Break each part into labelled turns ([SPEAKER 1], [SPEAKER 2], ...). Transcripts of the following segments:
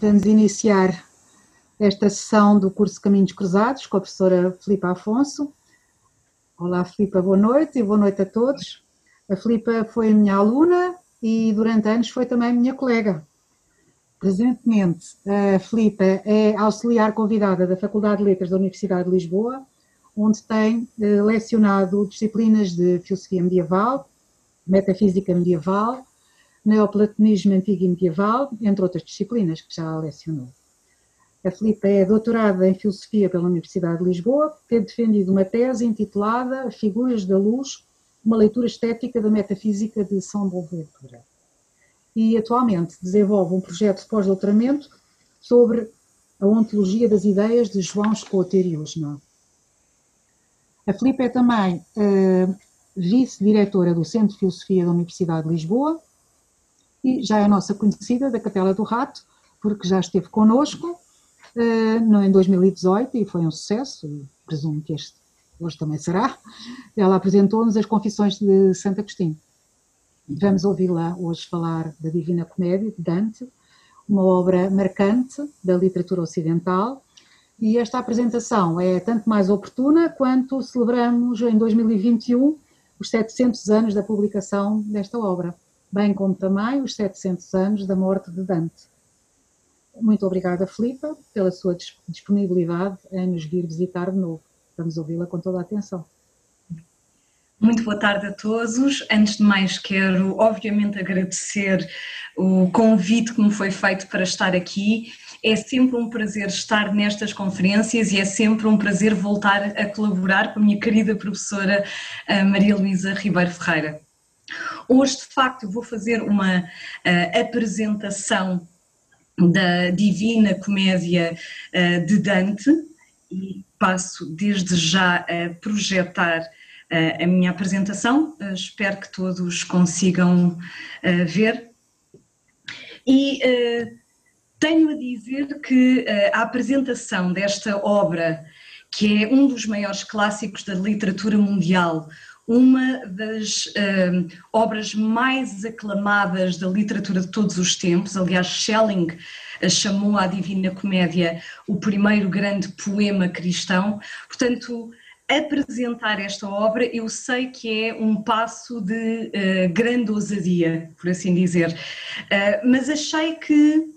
[SPEAKER 1] Vamos iniciar esta sessão do curso Caminhos Cruzados com a professora Filipa Afonso. Olá, Filipa, boa noite e boa noite a todos. A Filipa foi minha aluna e durante anos foi também minha colega. Presentemente, a Filipa é auxiliar convidada da Faculdade de Letras da Universidade de Lisboa, onde tem eh, lecionado disciplinas de filosofia medieval, metafísica medieval, neoplatonismo antigo e medieval, entre outras disciplinas que já lecionou. A Filipa é doutorada em Filosofia pela Universidade de Lisboa, tem defendido uma tese intitulada Figuras da Luz, uma leitura estética da metafísica de São Boaventura. E atualmente desenvolve um projeto de pós-doutoramento sobre a ontologia das ideias de João Escoter e Usna. A Filipa é também uh, vice-diretora do Centro de Filosofia da Universidade de Lisboa já é nossa conhecida da Capela do Rato, porque já esteve connosco uh, em 2018 e foi um sucesso, e presumo que este hoje também será. Ela apresentou-nos as Confissões de Santo Agostinho. Vamos ouvi-la hoje falar da Divina Comédia de Dante, uma obra marcante da literatura ocidental. E esta apresentação é tanto mais oportuna quanto celebramos em 2021 os 700 anos da publicação desta obra, bem como também os 700 anos da morte de Dante. Muito obrigada, Filipa, pela sua disponibilidade em nos vir visitar de novo. Vamos ouvi-la com toda a atenção.
[SPEAKER 2] Muito boa tarde a todos. Antes de mais, quero obviamente agradecer o convite que me foi feito para estar aqui. É sempre um prazer estar nestas conferências e é sempre um prazer voltar a colaborar com a minha querida professora Maria Luísa Ribeiro Ferreira. Hoje, de facto, vou fazer uma uh, apresentação da Divina Comédia uh, de Dante e passo desde já a projetar uh, a minha apresentação. Espero que todos consigam ver. E tenho a dizer que a apresentação desta obra, que é um dos maiores clássicos da literatura mundial, uma das uh, obras mais aclamadas da literatura de todos os tempos. Aliás, Schelling uh, chamou a Divina Comédia o primeiro grande poema cristão. Portanto, apresentar esta obra eu sei que é um passo de uh, grande ousadia, por assim dizer, mas achei que.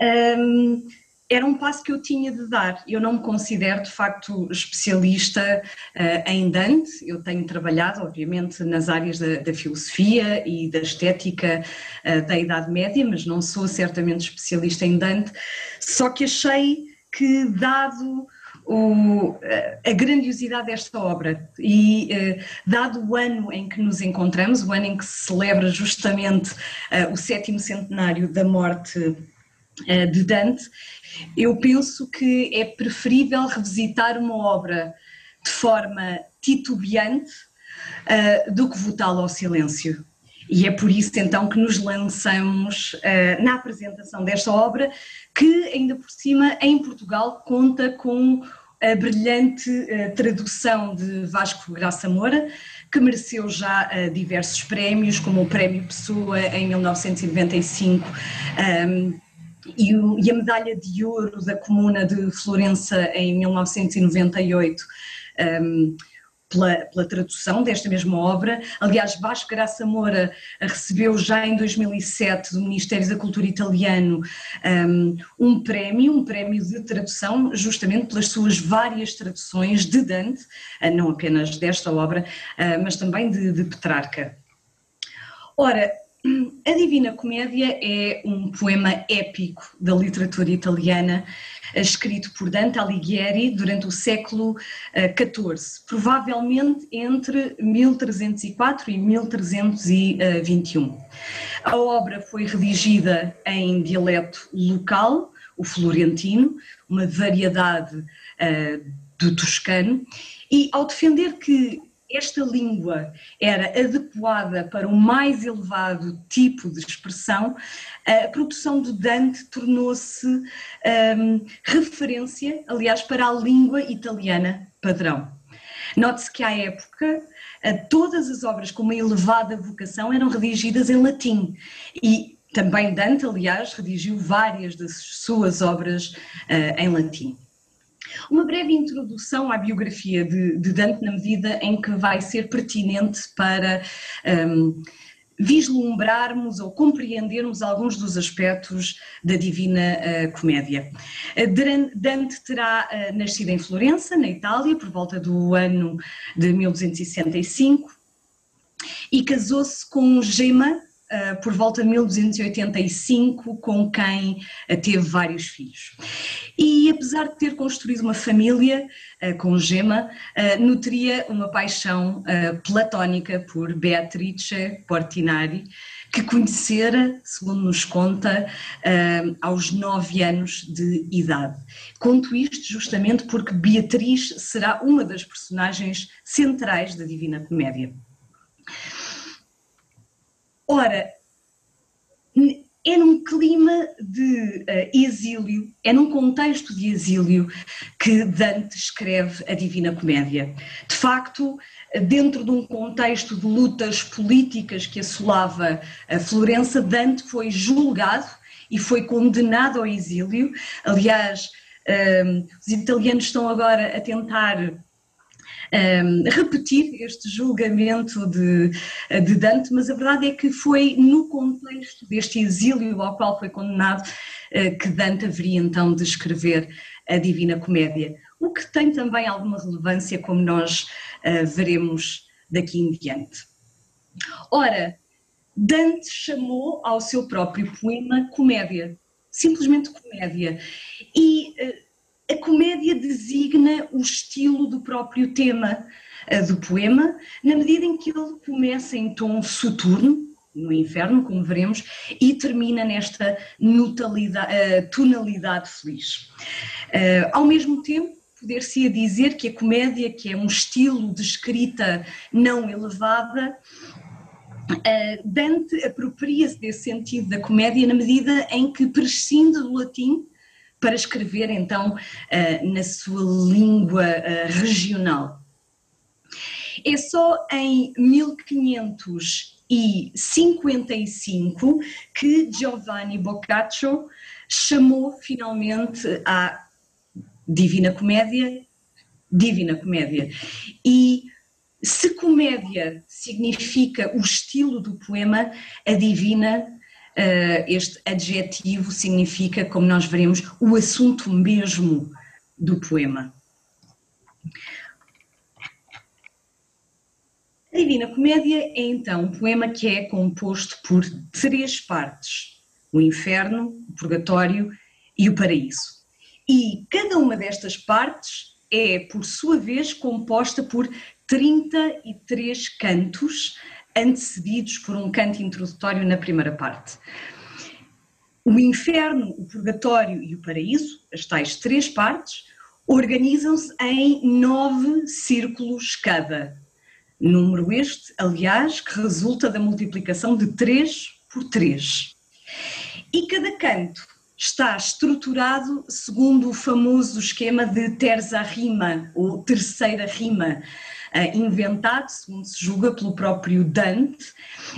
[SPEAKER 2] Um, era um passo que eu tinha de dar. Eu não me considero de facto especialista uh, em Dante, eu tenho trabalhado, obviamente, nas áreas da, da filosofia e da estética uh, da Idade Média, mas não sou certamente especialista em Dante, só que achei que, dado o, eh, a grandiosidade desta obra e dado o ano em que nos encontramos, o ano em que se celebra justamente o sétimo centenário da morte de Dante, eu penso que é preferível revisitar uma obra de forma titubeante uh, do que votá-la ao silêncio. E é por isso então que nos lançamos uh, na apresentação desta obra, que ainda por cima em Portugal conta com a brilhante uh, tradução de Vasco Graça Moura, que mereceu já uh, diversos prémios, como o Prémio Pessoa em 1995. Um, e, o, e, a medalha de ouro da Comuna de Florença em 1998. Um, pela, pela, tradução desta mesma obra. Aliás, Vasco Graça Moura recebeu já em 2007 do Ministério da Cultura italiano um, um, prémio, um prémio de tradução, justamente pelas suas várias traduções de Dante, ah, não apenas desta obra, ah, mas também de, de Petrarca. Ora, a Divina Comédia é um poema épico da literatura italiana, escrito por Dante Alighieri durante o século XIV, eh, provavelmente entre 1304 e 1321. A obra foi redigida em dialeto local, o florentino, uma variedade uh, do toscano, e ao defender que esta língua era adequada para o mais elevado tipo de expressão, a produção de Dante tornou-se um, referência, aliás, para a língua italiana padrão. Note-se que à época todas as obras com uma elevada vocação eram redigidas em latim e Também Dante, aliás, redigiu várias das suas obras uh, em latim. Uma breve introdução à biografia de, de, Dante, na medida em que vai ser pertinente para um, vislumbrarmos ou compreendermos alguns dos aspectos da Divina uh, Comédia. Uh, Dante terá uh, nascido em Florença, na Itália, por volta do ano de 1265 e casou-se com Gema, uh, por volta de 1285, com quem teve vários filhos. E apesar de ter construído uma família uh, com Gema, nutria uma paixão platónica por Beatrice Portinari, que conhecera, segundo nos conta, aos nove anos de idade. Conto isto justamente porque Beatriz será uma das personagens centrais da Divina Comédia. Ora, é num clima de uh, exílio, é num contexto de exílio que Dante escreve a Divina Comédia. De facto, dentro de um contexto de lutas políticas que assolava a Florença, Dante foi julgado e foi condenado ao exílio. Aliás, uh, os italianos estão agora a tentar um, repetir este julgamento de, de Dante, mas a verdade é que foi no contexto deste exílio ao qual foi condenado uh, que Dante haveria então de escrever a Divina Comédia, o que tem também alguma relevância, como nós uh, veremos daqui em diante. Ora, Dante chamou ao seu próprio poema comédia, simplesmente comédia. E uh, a comédia designa o estilo do próprio tema uh, do poema, na medida em que ele começa em tom soturno, no inferno, como veremos, e termina nesta uh, tonalidade feliz. Uh, ao mesmo tempo, poder-se dizer que a comédia, que é um estilo de escrita não elevada, Dante apropria-se desse sentido da comédia na medida em que prescinde do latim para escrever então uh, na sua língua uh, regional. É só em 1555 que Giovanni Boccaccio chamou finalmente a Divina Comédia Divina Comédia. E se comédia significa o estilo do poema, a Divina este adjetivo significa, como nós veremos, o assunto mesmo do poema. A Divina Comédia é então um poema que é composto por três partes: o inferno, o purgatório e o paraíso. E cada uma destas partes é, por sua vez, composta por 33 cantos antecedidos por um canto introdutório na primeira parte. O inferno, o purgatório e o paraíso, as tais três partes, organizam-se em nove círculos cada. Número este, aliás, que resulta da multiplicação de três por três. E cada canto está estruturado segundo o famoso esquema de terza rima, ou terceira rima, uh, inventado, segundo se julga, pelo próprio Dante,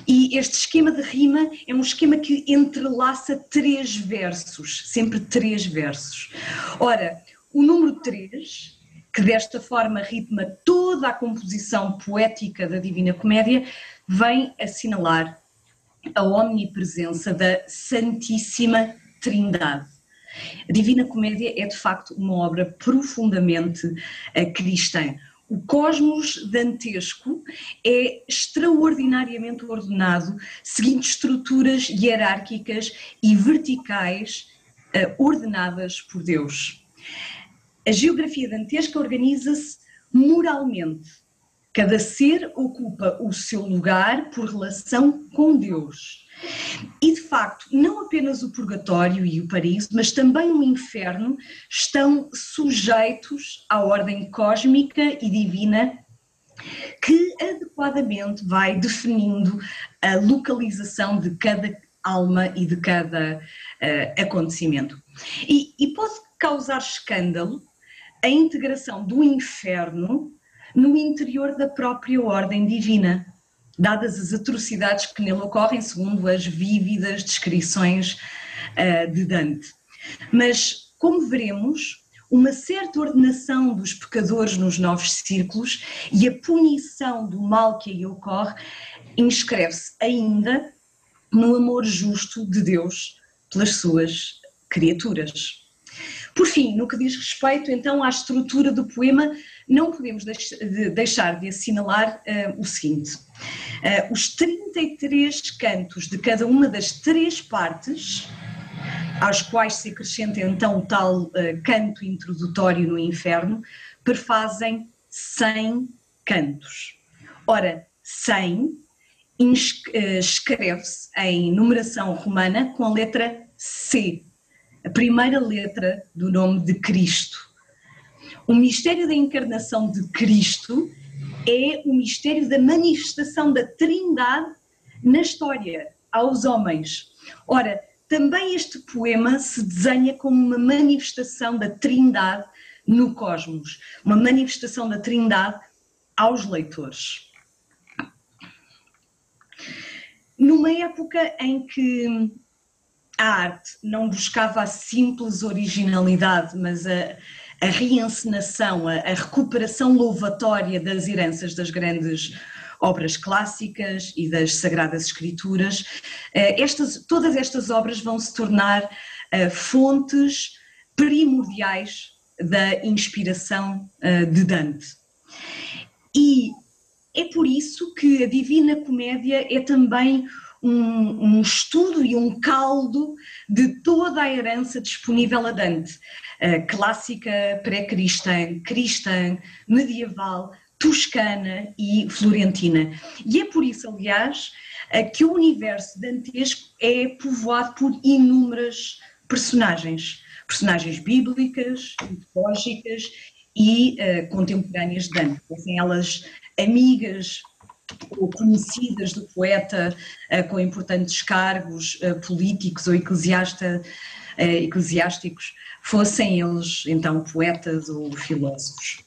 [SPEAKER 2] e este esquema de rima é um esquema que entrelaça três versos, sempre três versos. Ora, o número 3, que desta forma ritma toda a composição poética da Divina Comédia, vem assinalar a omnipresença da Santíssima Trindade. A Divina Comédia é de facto uma obra profundamente uh, cristã. O cosmos dantesco é extraordinariamente ordenado, seguindo estruturas hierárquicas e verticais uh, ordenadas por Deus. A geografia dantesca organiza-se moralmente. Cada ser ocupa o seu lugar por relação com Deus. E de facto, não apenas o purgatório e o paraíso, mas também o inferno estão sujeitos à ordem cósmica e divina que adequadamente vai definindo a localização de cada alma e de cada uh, acontecimento. E, e pode causar escândalo a integração do inferno no interior da própria ordem divina. Dadas as atrocidades que nele ocorrem, segundo as vívidas descrições uh, de Dante. Mas, como veremos, uma certa ordenação dos pecadores nos novos círculos e a punição do mal que aí ocorre inscreve-se ainda no amor justo de Deus pelas suas criaturas. Por fim, no que diz respeito então à estrutura do poema, não podemos deixar de assinalar uh, o seguinte: uh, os 33 cantos de cada uma das três partes, às quais se acrescenta então o tal uh, canto introdutório no inferno, perfazem 100 cantos. Ora, 100 escreve-se em numeração romana com a letra C, a primeira letra do nome de Cristo. O mistério da encarnação de Cristo é o mistério da manifestação da Trindade na história, aos homens. Ora, também este poema se desenha como uma manifestação da Trindade no cosmos, uma manifestação da Trindade aos leitores. Numa época em que a arte não buscava a simples originalidade, mas a, a reencenação, a, a, recuperação louvatória das heranças das grandes obras clássicas e das sagradas escrituras, eh, estas, todas estas obras vão se tornar uh, fontes primordiais da inspiração uh, de Dante. E é por isso que a Divina Comédia é também um, um, estudo e um caldo de toda a herança disponível a Dante, uh, clássica, pré-cristã, cristã, medieval, toscana e florentina. E é por isso, aliás, uh, que o universo dantesco é povoado por inúmeras personagens, personagens bíblicas, mitológicas e uh, contemporâneas de Dante, fossem elas amigas conhecidas do poeta uh, com importantes cargos uh, políticos ou eclesiasta, uh, eclesiásticos, fossem eles então poetas ou filósofos.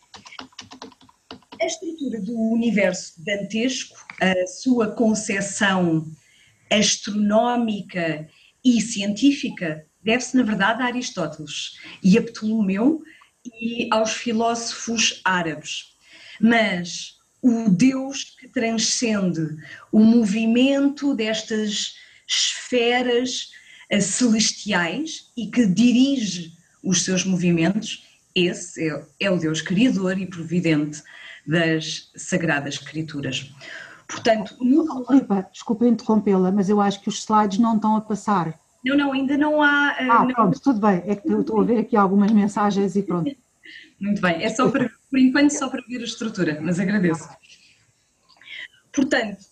[SPEAKER 2] A estrutura do universo dantesco, a sua concepção astronómica e científica, deve-se, na verdade, a Aristóteles e a Ptolomeu e aos filósofos árabes. Mas o Deus que transcende o movimento destas esferas eh, celestiais e que dirige os seus movimentos, esse é, é o Deus criador e providente das Sagradas Escrituras.
[SPEAKER 1] Portanto, no... Filipa, desculpa interrompê-la, mas eu acho que os slides não estão a passar.
[SPEAKER 2] Não, não, ainda não há.
[SPEAKER 1] Eh, ah, não... pronto, tudo bem. É que eu estou a ver aqui algumas mensagens e pronto.
[SPEAKER 2] Muito bem, é só para por enquanto só para ver a estrutura, mas agradeço. Portanto,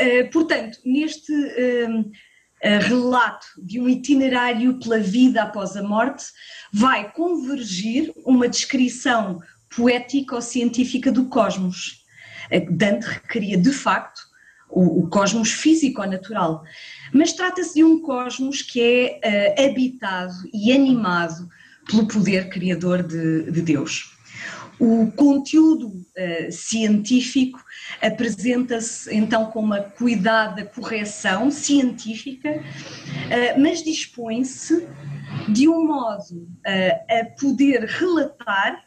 [SPEAKER 2] Uh, portanto, neste uh, uh, relato de um itinerário pela vida após a morte, vai convergir uma descrição poético-científica do cosmos. Dante requeria, de facto, o, cosmos físico-natural, mas trata-se de um cosmos que é uh, habitado e animado pelo poder criador de, de Deus. O conteúdo uh, científico apresenta-se então com uma cuidada correção científica, uh, mas dispõe-se de um modo a poder relatar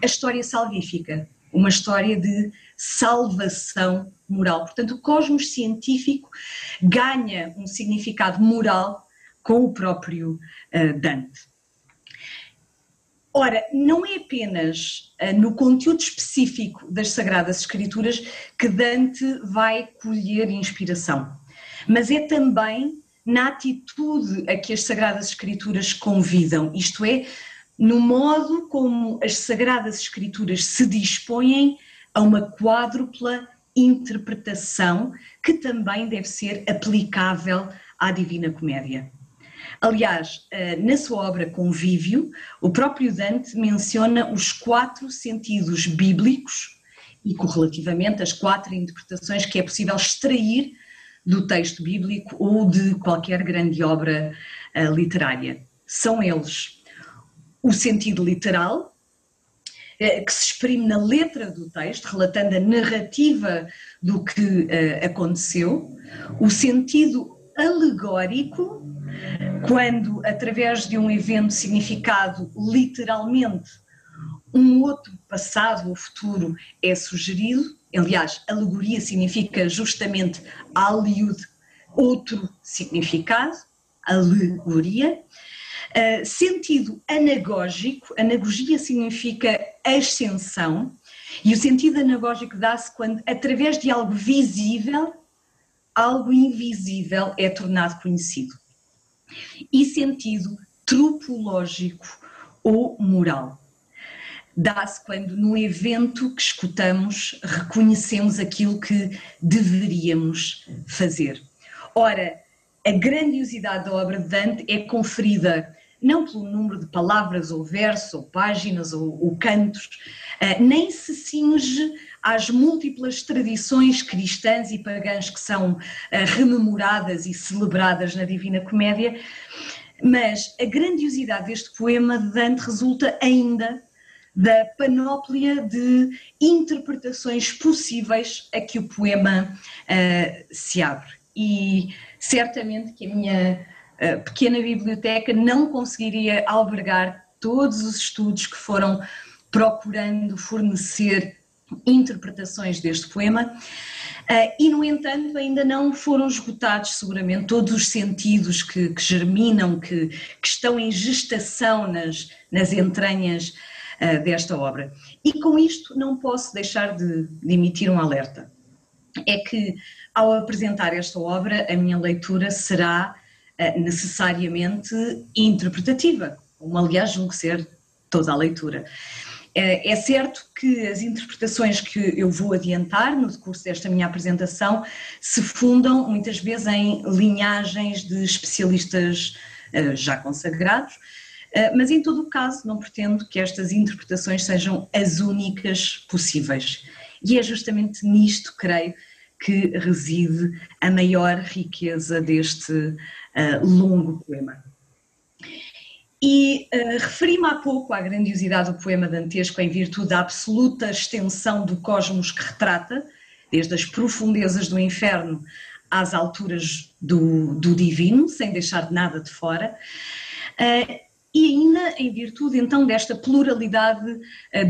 [SPEAKER 2] a história salvífica, uma história de salvação moral. Portanto, o cosmos científico ganha um significado moral com o próprio uh, Dante. Ora, não é apenas uh, no conteúdo específico das Sagradas Escrituras que Dante vai colher inspiração, mas é também na atitude a que as Sagradas Escrituras convidam, isto é, no modo como as Sagradas Escrituras se dispõem a uma quádrupla interpretação que também deve ser aplicável à Divina Comédia. Aliás, eh, na sua obra Convívio, o próprio Dante menciona os quatro sentidos bíblicos e correlativamente as quatro interpretações que é possível extrair do texto bíblico ou de qualquer grande obra eh, literária. São eles o sentido literal, eh, que se exprime na letra do texto, relatando a narrativa do que uh, aconteceu, o sentido alegórico, quando através de um evento significado literalmente um outro passado ou futuro é sugerido, aliás, alegoria significa justamente aliud, outro significado, alegoria, Uh, sentido anagógico, anagogia significa ascensão, e o sentido anagógico dá-se quando, através de algo visível, algo invisível é tornado conhecido. E sentido tropológico ou moral. Dá-se quando, no evento que escutamos, reconhecemos aquilo que deveríamos fazer. Ora, a grandiosidade da obra de Dante é conferida não pelo número de palavras ou versos ou páginas ou, ou cantos, uh, nem se cinge às múltiplas tradições cristãs e pagãs que são uh, rememoradas e celebradas na Divina Comédia, mas a grandiosidade deste poema de Dante resulta ainda da panóplia de interpretações possíveis a que o poema uh, se abre. E certamente que a minha pequena biblioteca não conseguiria albergar todos os estudos que foram procurando fornecer interpretações deste poema. Uh, e, no entanto, ainda não foram esgotados, seguramente, todos os sentidos que, que germinam, que, que, estão em gestação nas, nas entranhas uh, desta obra. E com isto não posso deixar de, de emitir um alerta. É que ao apresentar esta obra, a minha leitura será necessariamente interpretativa, como aliás julgo ser toda a leitura. Uh, é certo que as interpretações que eu vou adiantar no decurso desta minha apresentação se fundam muitas vezes em linhagens de especialistas uh, já consagrados, mas em todo o caso não pretendo que estas interpretações sejam as únicas possíveis. E é justamente nisto, creio, que reside a maior riqueza deste uh, longo poema. E uh, referi-me há pouco à grandiosidade do poema dantesco em virtude da absoluta extensão do cosmos que retrata, desde as profundezas do inferno às alturas do, do divino, sem deixar nada de fora. Uh, e ainda em virtude então desta pluralidade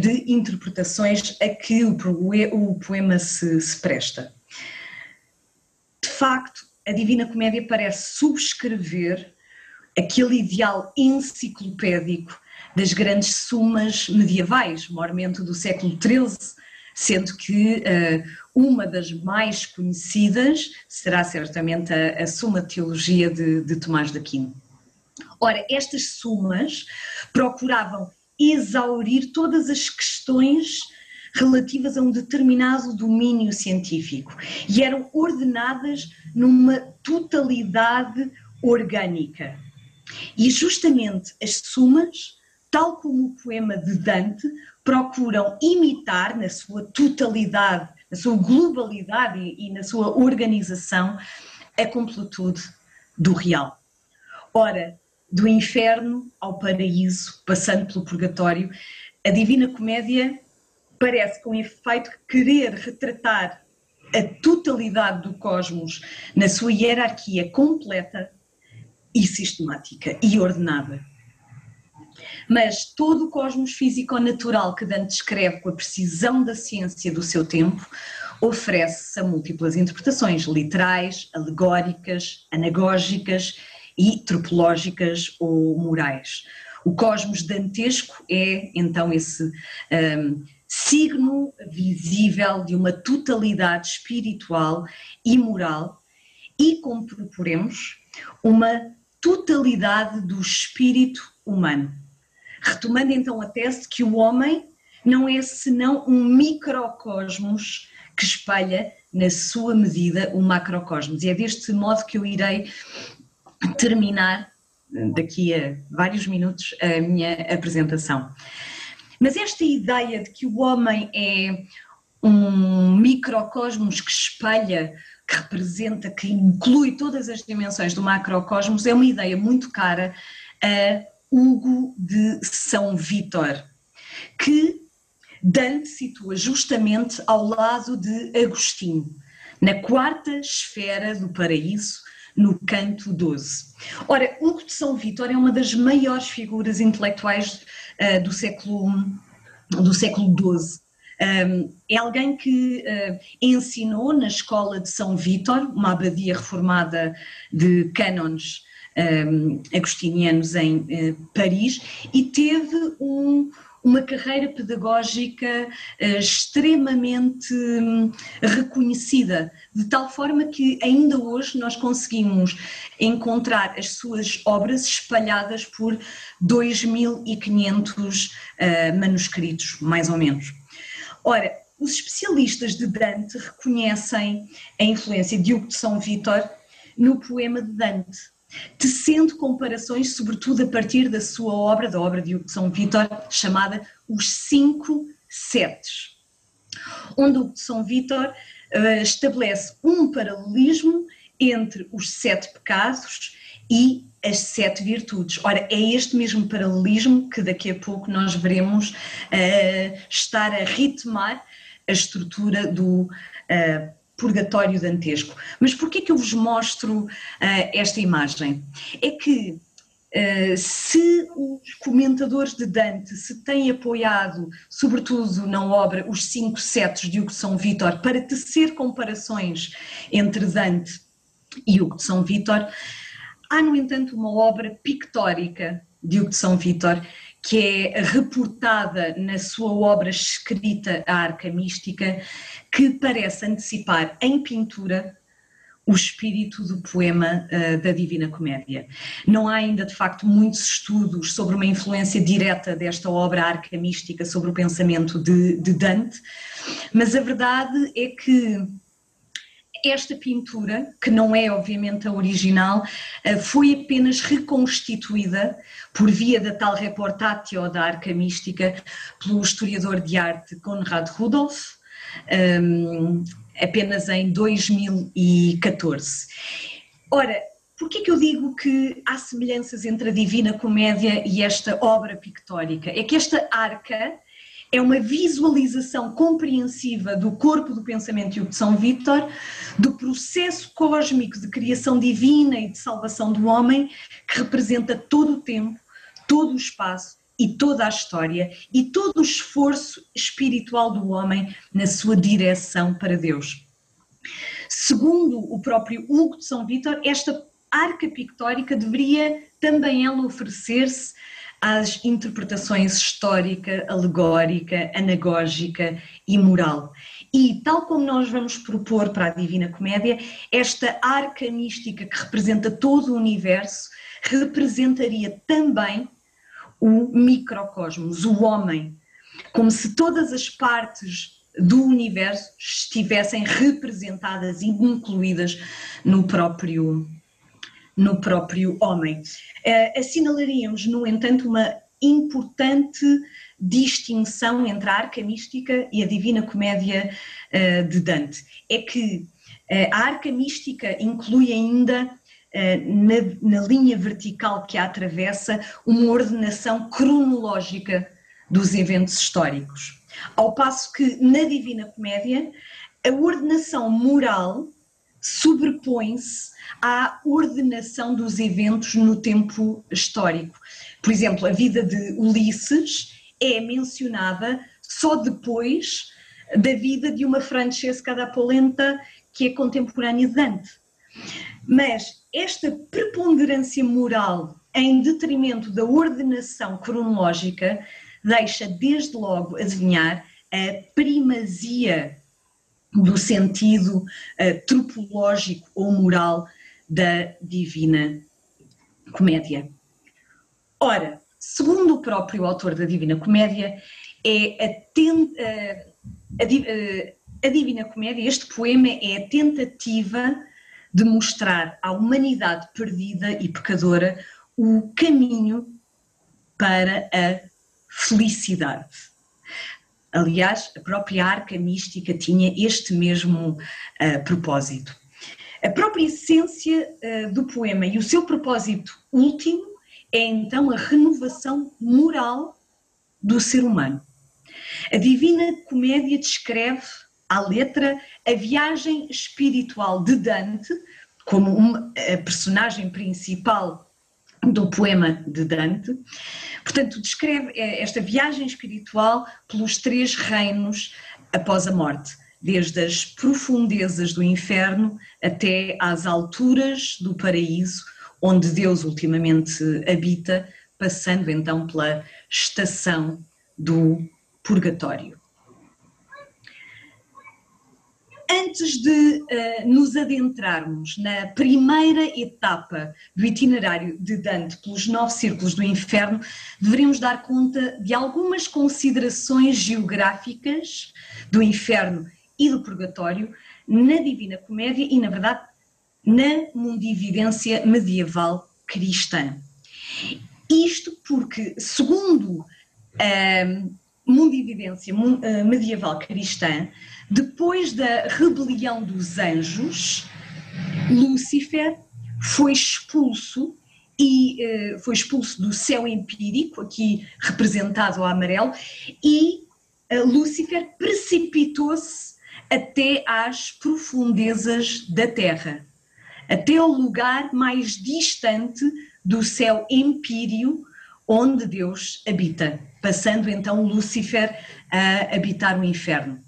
[SPEAKER 2] de interpretações a que o, o poema se, se presta de facto, a Divina Comédia parece subscrever aquele ideal enciclopédico das grandes sumas medievais, mormente do século XIII, sendo que uh, uma das mais conhecidas será certamente a, a Suma Teologia de, de Tomás de Aquino. Ora, estas sumas procuravam exaurir todas as questões relativas a um determinado domínio científico e eram ordenadas numa totalidade orgânica. E justamente as sumas, tal como o poema de Dante, procuram imitar na sua totalidade, na sua globalidade e, na sua organização a completude do real. Ora, do inferno ao paraíso, passando pelo purgatório, a Divina Comédia parece com efeito querer retratar a totalidade do cosmos na sua hierarquia completa e sistemática e ordenada. Mas todo o cosmos físico-natural que Dante descreve com a precisão da ciência do seu tempo oferece-se a múltiplas interpretações literais, alegóricas, anagógicas e tropológicas ou morais. O cosmos dantesco é então esse um, signo visível de uma totalidade espiritual e moral e, como proporemos, uma totalidade do espírito humano. Retomando então a tese que o homem não é senão um microcosmos que espalha na sua medida o macrocosmos. E é deste modo que eu irei terminar daqui a vários minutos a minha apresentação. Mas esta ideia de que o homem é um microcosmos que espelha, que representa, que inclui todas as dimensões do macrocosmos, é uma ideia muito cara a Hugo de São Vítor, que Dante situa justamente ao lado de Agostinho, na quarta esfera do paraíso, no canto 12. Ora, Hugo de São Vítor é uma das maiores figuras intelectuais uh, do século do século XII. Um, é alguém que uh, ensinou na escola de São Vítor, uma abadia reformada de cânones um, agostinianos em uh, Paris, e teve um, uma carreira pedagógica uh, extremamente um, reconhecida, de tal forma que ainda hoje nós conseguimos encontrar as suas obras espalhadas por 2.500 uh, manuscritos, mais ou menos. Ora, os especialistas de Dante reconhecem a influência de Hugo de São Vítor no poema de Dante, tecendo comparações, sobretudo a partir da sua obra, da obra de Hugo São Vítor, chamada Os Cinco Setes, onde Hugo São Vítor uh, estabelece um paralelismo entre os sete pecados e as sete virtudes. Ora, é este mesmo paralelismo que daqui a pouco nós veremos uh, estar a ritmar a estrutura do uh, purgatório dantesco. Mas por que é que eu vos mostro uh, esta imagem? É que Uh, se os comentadores de Dante se têm apoiado, sobretudo na obra Os Cinco Setos de Hugo de São Vítor, para tecer comparações entre Dante e Hugo de São Vítor, há, no entanto, uma obra pictórica de Hugo de São Vítor que é reportada na sua obra escrita A Arca Mística, que parece antecipar em pintura o espírito do poema uh, da Divina Comédia. Não há ainda, de facto, muitos estudos sobre uma influência direta desta obra arca mística sobre o pensamento de, de Dante, mas a verdade é que esta pintura, que não é obviamente a original, uh, foi apenas reconstituída por via da tal reportatio da arca mística pelo historiador de arte Conrad Rudolph, um, apenas em 2014. Ora, por que eu digo que há semelhanças entre a Divina Comédia e esta obra pictórica? É que esta arca é uma visualização compreensiva do corpo do pensamento de São Vítor, do processo cósmico de criação divina e de salvação do homem, que representa todo o tempo, todo o espaço e toda a história e todo o esforço espiritual do homem na sua direção para Deus. Segundo o próprio Hugo de São Vítor, esta arca pictórica deveria também ela oferecer-se às interpretações histórica, alegórica, anagógica e moral. E, tal como nós vamos propor para a Divina Comédia, esta arca mística que representa todo o universo representaria também o microcosmos, o homem, como se todas as partes do universo estivessem representadas e incluídas no próprio no próprio homem. Uh, assinalaríamos, no entanto, uma importante distinção entre a arca mística e a Divina Comédia uh, de Dante. É que uh, a arca mística inclui ainda na, na, linha vertical que a atravessa, uma ordenação cronológica dos eventos históricos. Ao passo que na Divina Comédia, a ordenação moral sobrepõe-se à ordenação dos eventos no tempo histórico. Por exemplo, a vida de Ulisses é mencionada só depois da vida de uma Francesca da Polenta que é contemporânea de Dante. Mas esta preponderância moral em detrimento da ordenação cronológica deixa desde logo adivinhar a primazia do sentido uh, tropológico ou moral da Divina Comédia. Ora, segundo o próprio autor da Divina Comédia, é a, ten, a, a, a Divina Comédia, este poema é a tentativa de mostrar à humanidade perdida e pecadora o caminho para a felicidade. Aliás, a própria arca mística tinha este mesmo uh, propósito. A própria essência uh, do poema e o seu propósito último é então a renovação moral do ser humano. A Divina Comédia descreve à letra a viagem espiritual de Dante, como uma, a personagem principal do poema de Dante. Portanto, descreve eh, esta viagem espiritual pelos três reinos após a morte, desde as profundezas do inferno até às alturas do paraíso, onde Deus ultimamente habita, passando então pela estação do purgatório. Antes de uh, nos adentrarmos na primeira etapa do itinerário de Dante pelos nove círculos do inferno, deveríamos dar conta de algumas considerações geográficas do inferno e do purgatório na Divina Comédia e, na verdade, na mundividência medieval cristã. Isto porque, segundo a mundividência eh, medieval cristã, depois da rebelião dos anjos, Lúcifer foi expulso e uh, foi expulso do céu empírico, aqui representado ao amarelo, e uh, Lúcifer precipitou-se até às profundezas da terra, até ao lugar mais distante do céu empírio onde Deus habita, passando então Lúcifer a habitar o inferno.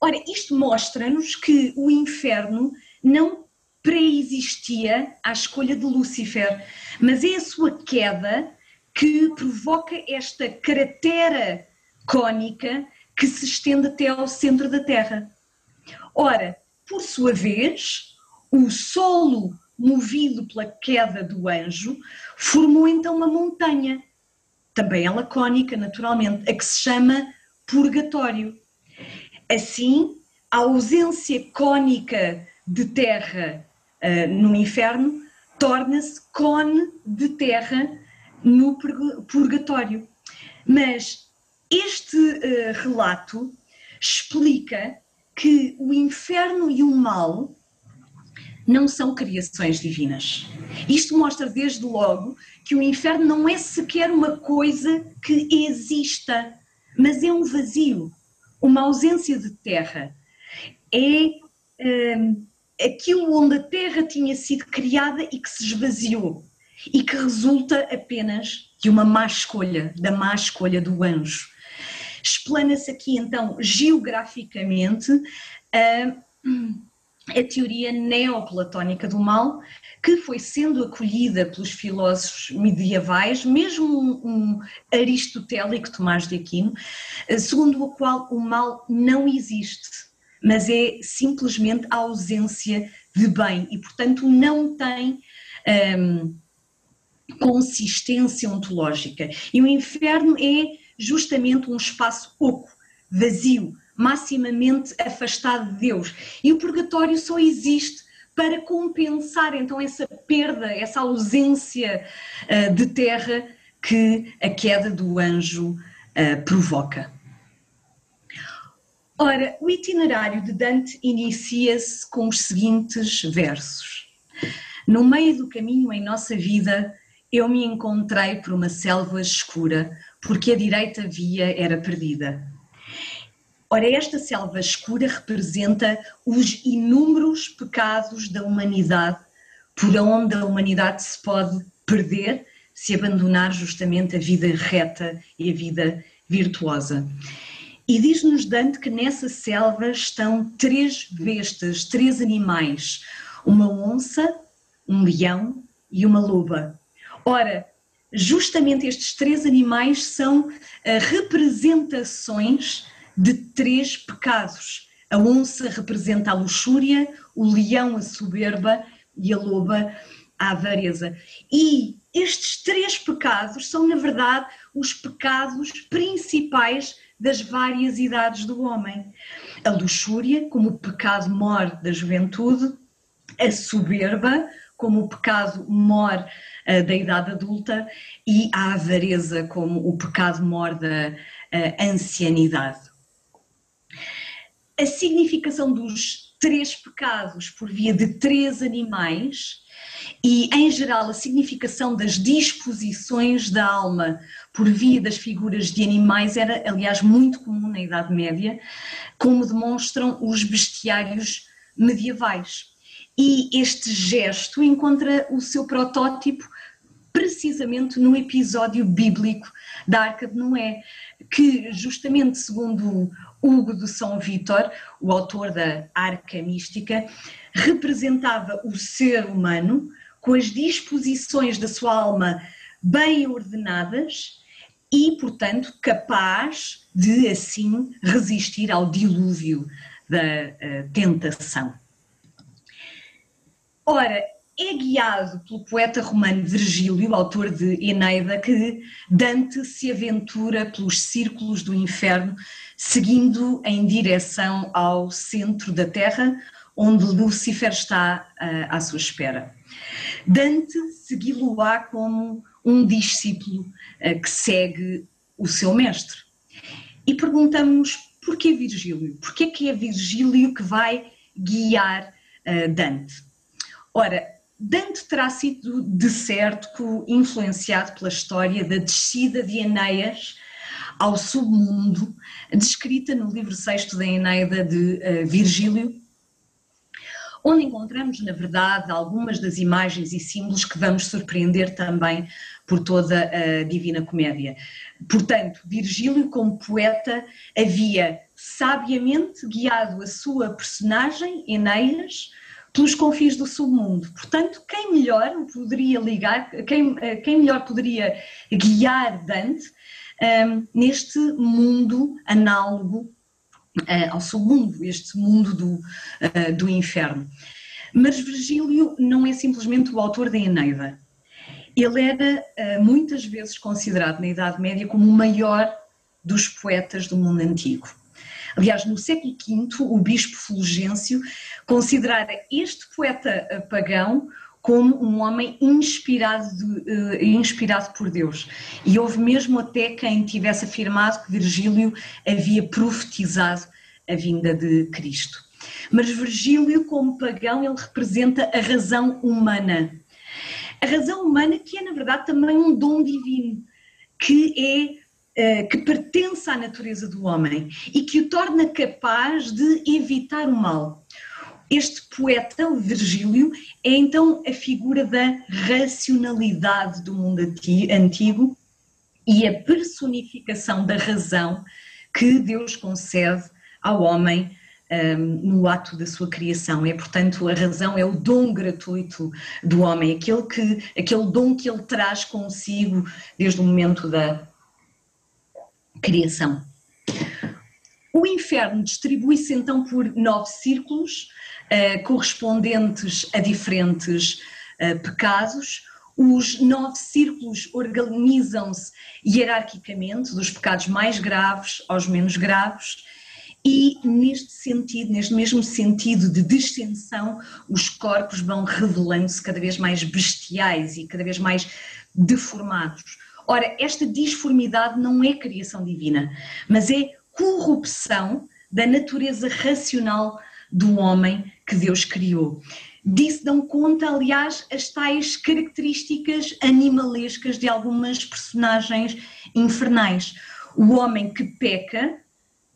[SPEAKER 2] Ora, isto mostra-nos que o inferno não preexistia à escolha de Lúcifer, mas é a sua queda que provoca esta cratera cônica que se estende até ao centro da Terra. Ora, por sua vez, o solo movido pela queda do anjo, formou então uma montanha, também ela cônica, naturalmente, a que se chama Purgatório. Assim, a ausência cônica de terra uh, no inferno torna-se cone de terra no purgatório. Mas este uh, relato explica que o inferno e o mal não são criações divinas. Isto mostra desde logo que o inferno não é sequer uma coisa que exista, mas é um vazio uma ausência de terra. É um, aquilo onde a terra tinha sido criada e que se esvaziou e que resulta apenas de uma má escolha, da má escolha do anjo. Explana-se aqui então geograficamente a, a teoria neoplatónica do mal, que foi sendo acolhida pelos filósofos medievais, mesmo um, um aristotélico Tomás de Aquino, eh, segundo o qual o mal não existe, mas é simplesmente a ausência de bem e, portanto, não tem um, consistência ontológica. E o inferno é justamente um espaço oco, vazio, maximamente afastado de Deus. E o purgatório só existe para compensar então essa perda, essa ausência uh, de terra que a queda do anjo uh, provoca. Ora, o itinerário de Dante inicia-se com os seguintes versos: No meio do caminho em nossa vida, eu me encontrei por uma selva escura, porque a direita via era perdida. Ora, esta selva escura representa os inúmeros pecados da humanidade, por onde a humanidade se pode perder se abandonar justamente a vida reta e a vida virtuosa. E diz-nos Dante que nessa selva estão três bestas, três animais: uma onça, um leão e uma loba. Ora, justamente estes três animais são eh, representações de três pecados. A onça representa a luxúria, o leão a soberba e a loba a avareza. E estes três pecados são, na verdade, os pecados principais das várias idades do homem. A luxúria, como o pecado mor da juventude, a soberba, como o pecado mor uh, da idade adulta, e a avareza, como o pecado mor da uh, ancianidade a significação dos três pecados por via de três animais e, em geral, a significação das disposições da alma por via das figuras de animais era, aliás, muito comum na Idade Média, como demonstram os bestiários medievais. E este gesto encontra o seu protótipo precisamente no episódio bíblico da Arca de Noé, que justamente segundo Hugo de São Vítor, o autor da Arca Mística, representava o ser humano com as disposições da sua alma bem ordenadas e, portanto, capaz de assim resistir ao dilúvio da uh, tentação. Ora, é guiado pelo poeta romano Virgílio, autor de Eneida, que Dante se aventura pelos círculos do inferno, seguindo em direção ao centro da Terra, onde Lúcifer está uh, à sua espera. Dante segui-lo-á como um discípulo uh, que segue o seu mestre. E perguntamos porquê Virgílio? Porquê que é Virgílio que vai guiar uh, Dante? Ora, Dante terá sido, de certo, influenciado pela história da descida de Enéas ao submundo, descrita no livro sexto da Eneida de uh, Virgílio, onde encontramos, na verdade, algumas das imagens e símbolos que vamos surpreender também por toda a Divina Comédia. Portanto, Virgílio, como poeta, havia sabiamente guiado a sua personagem, Enéas, pelos confins do submundo. Portanto, quem melhor poderia ligar, quem, eh, quem melhor poderia guiar Dante um, ehm, neste mundo análogo uh, ao submundo, este mundo do, uh, do inferno. Mas Virgílio não é simplesmente o autor da Eneida. Ele era uh, muitas vezes considerado na Idade Média como o maior dos poetas do mundo antigo. Aliás, no século V, o bispo Fulgêncio considerara este poeta pagão como um homem inspirado, uh, inspirado por Deus. E houve mesmo até quem tivesse afirmado que Virgílio havia profetizado a vinda de Cristo. Mas Virgílio, como pagão, ele representa a razão humana. A razão humana que é, na verdade, também um dom divino, que é que pertence à natureza do homem e que o torna capaz de evitar o mal. Este poeta, o Virgílio, é então a figura da racionalidade do mundo antigo e a personificação da razão que Deus concede ao homem um, no ato da sua criação. É, portanto, a razão é o dom gratuito do homem, aquele, que, aquele dom que ele traz consigo desde o momento da criação. O inferno distribui-se então por nove círculos, uh, correspondentes a diferentes uh, pecados. Os nove círculos organizam-se hierarquicamente, dos pecados mais graves aos menos graves, e neste sentido, neste mesmo sentido de descensão, os corpos vão revelando-se cada vez mais bestiais e cada vez mais deformados. Ora, esta disformidade não é criação divina, mas é corrupção da natureza racional do homem que Deus criou. Disso dão conta, aliás, as tais características animalescas de algumas personagens infernais. O homem que peca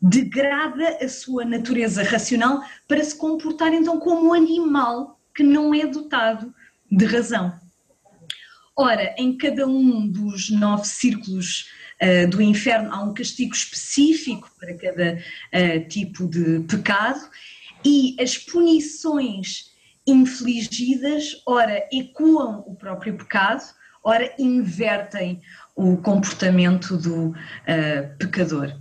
[SPEAKER 2] degrada a sua natureza racional para se comportar então como um animal que não é dotado de razão. Ora, em cada um dos nove círculos uh, do inferno há um castigo específico para cada uh, tipo de pecado e as punições infligidas, ora, ecoam o próprio pecado, ora, invertem o comportamento do uh, pecador.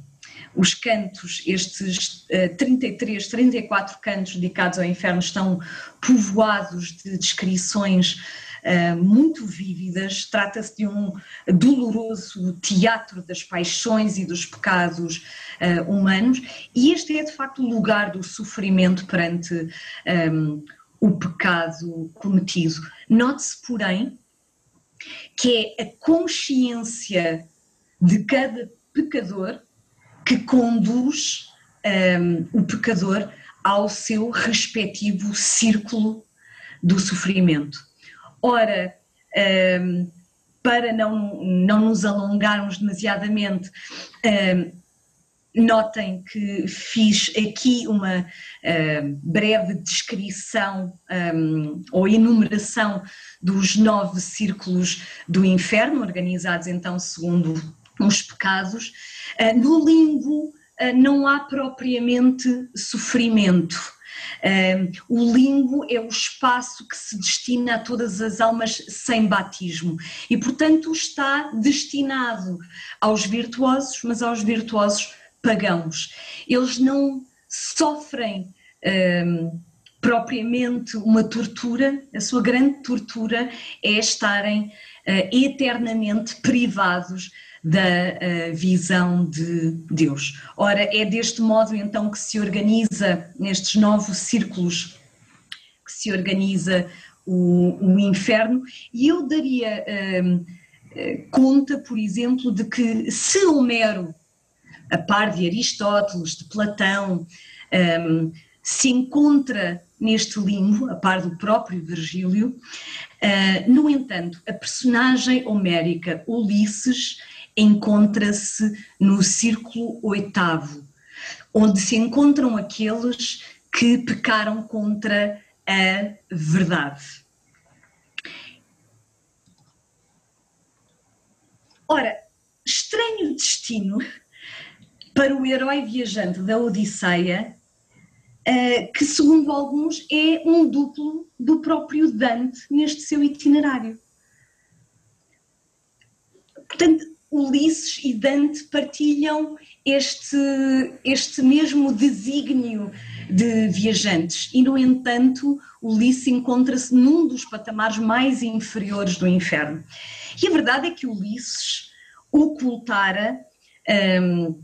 [SPEAKER 2] Os cantos, estes uh, 33, 34 cantos dedicados ao inferno, estão povoados de descrições uh, muito vívidas. Trata-se de um doloroso teatro das paixões e dos pecados uh, humanos, e este é de facto o lugar do sofrimento perante um, ehm, o pecado cometido. Note-se, porém, que é a consciência de cada pecador que conduz um, o pecador ao seu respectivo círculo do sofrimento. Ora, um, para não, não nos alongarmos demasiadamente, um, notem que fiz aqui uma uh, breve descrição um, ou enumeração dos nove círculos do inferno, organizados então segundo os pecados. Uh, no limbo uh, não há propriamente sofrimento. O limbo é o espaço que se destina a todas as almas sem batismo e, portanto, está destinado aos virtuosos, mas aos virtuosos pagãos. Eles não sofrem um, propriamente uma tortura, a sua grande tortura é estarem uh, eternamente privados da uh, visão de Deus. Ora, é deste modo então que se organiza, nestes novos círculos, que se organiza o, o inferno, e eu daria uh, conta, por exemplo, de que se Homero a par de Aristóteles, de Platão, um, se encontra neste limbo, a par do próprio Virgílio. Uh, no entanto, a personagem homérica Ulisses encontra-se no círculo oitavo, onde se encontram aqueles que pecaram contra a verdade. Ora, estranho destino para o herói viajante da Odisseia, uh, que segundo alguns é um duplo do próprio Dante neste seu itinerário. Portanto, Ulisses e Dante partilham este, este mesmo desígnio de viajantes e, no entanto, Ulisses encontra-se num dos patamares mais inferiores do inferno. E a verdade é que Ulisses ocultara um,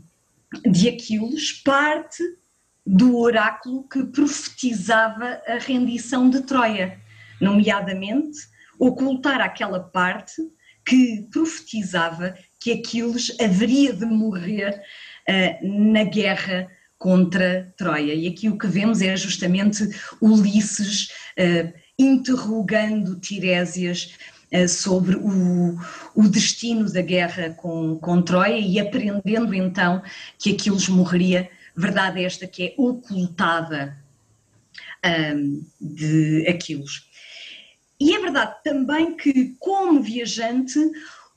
[SPEAKER 2] de Aquiles parte do oráculo que profetizava a rendição de Troia, nomeadamente ocultar aquela parte que profetizava que Aquiles haveria de morrer uh, na guerra contra Troia. E aqui o que vemos é justamente Ulisses uh, interrogando Tirésias eh, sobre o, o, destino da guerra com, com Troia e aprendendo então que Aquiles morreria, verdade é esta que é ocultada um, de Aquiles. E é verdade também que, como viajante,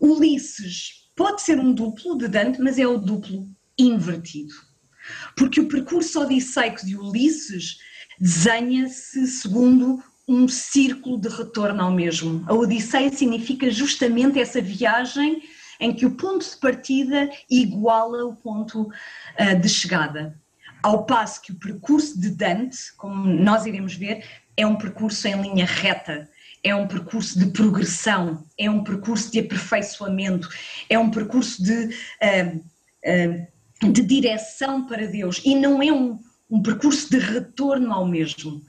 [SPEAKER 2] Ulisses pode ser um duplo de Dante, mas é o duplo invertido. Porque o percurso odisseico de Ulisses desenha-se segundo um círculo de retorno ao mesmo. A Odisseia significa justamente essa viagem em que o ponto de partida iguala o ponto uh, de chegada. Ao passo que o percurso de Dante, como nós iremos ver, é um percurso em linha reta, é um percurso de progressão, é um percurso de aperfeiçoamento, é um percurso de, uh, uh, de direção para Deus e não é um, um percurso de retorno ao mesmo.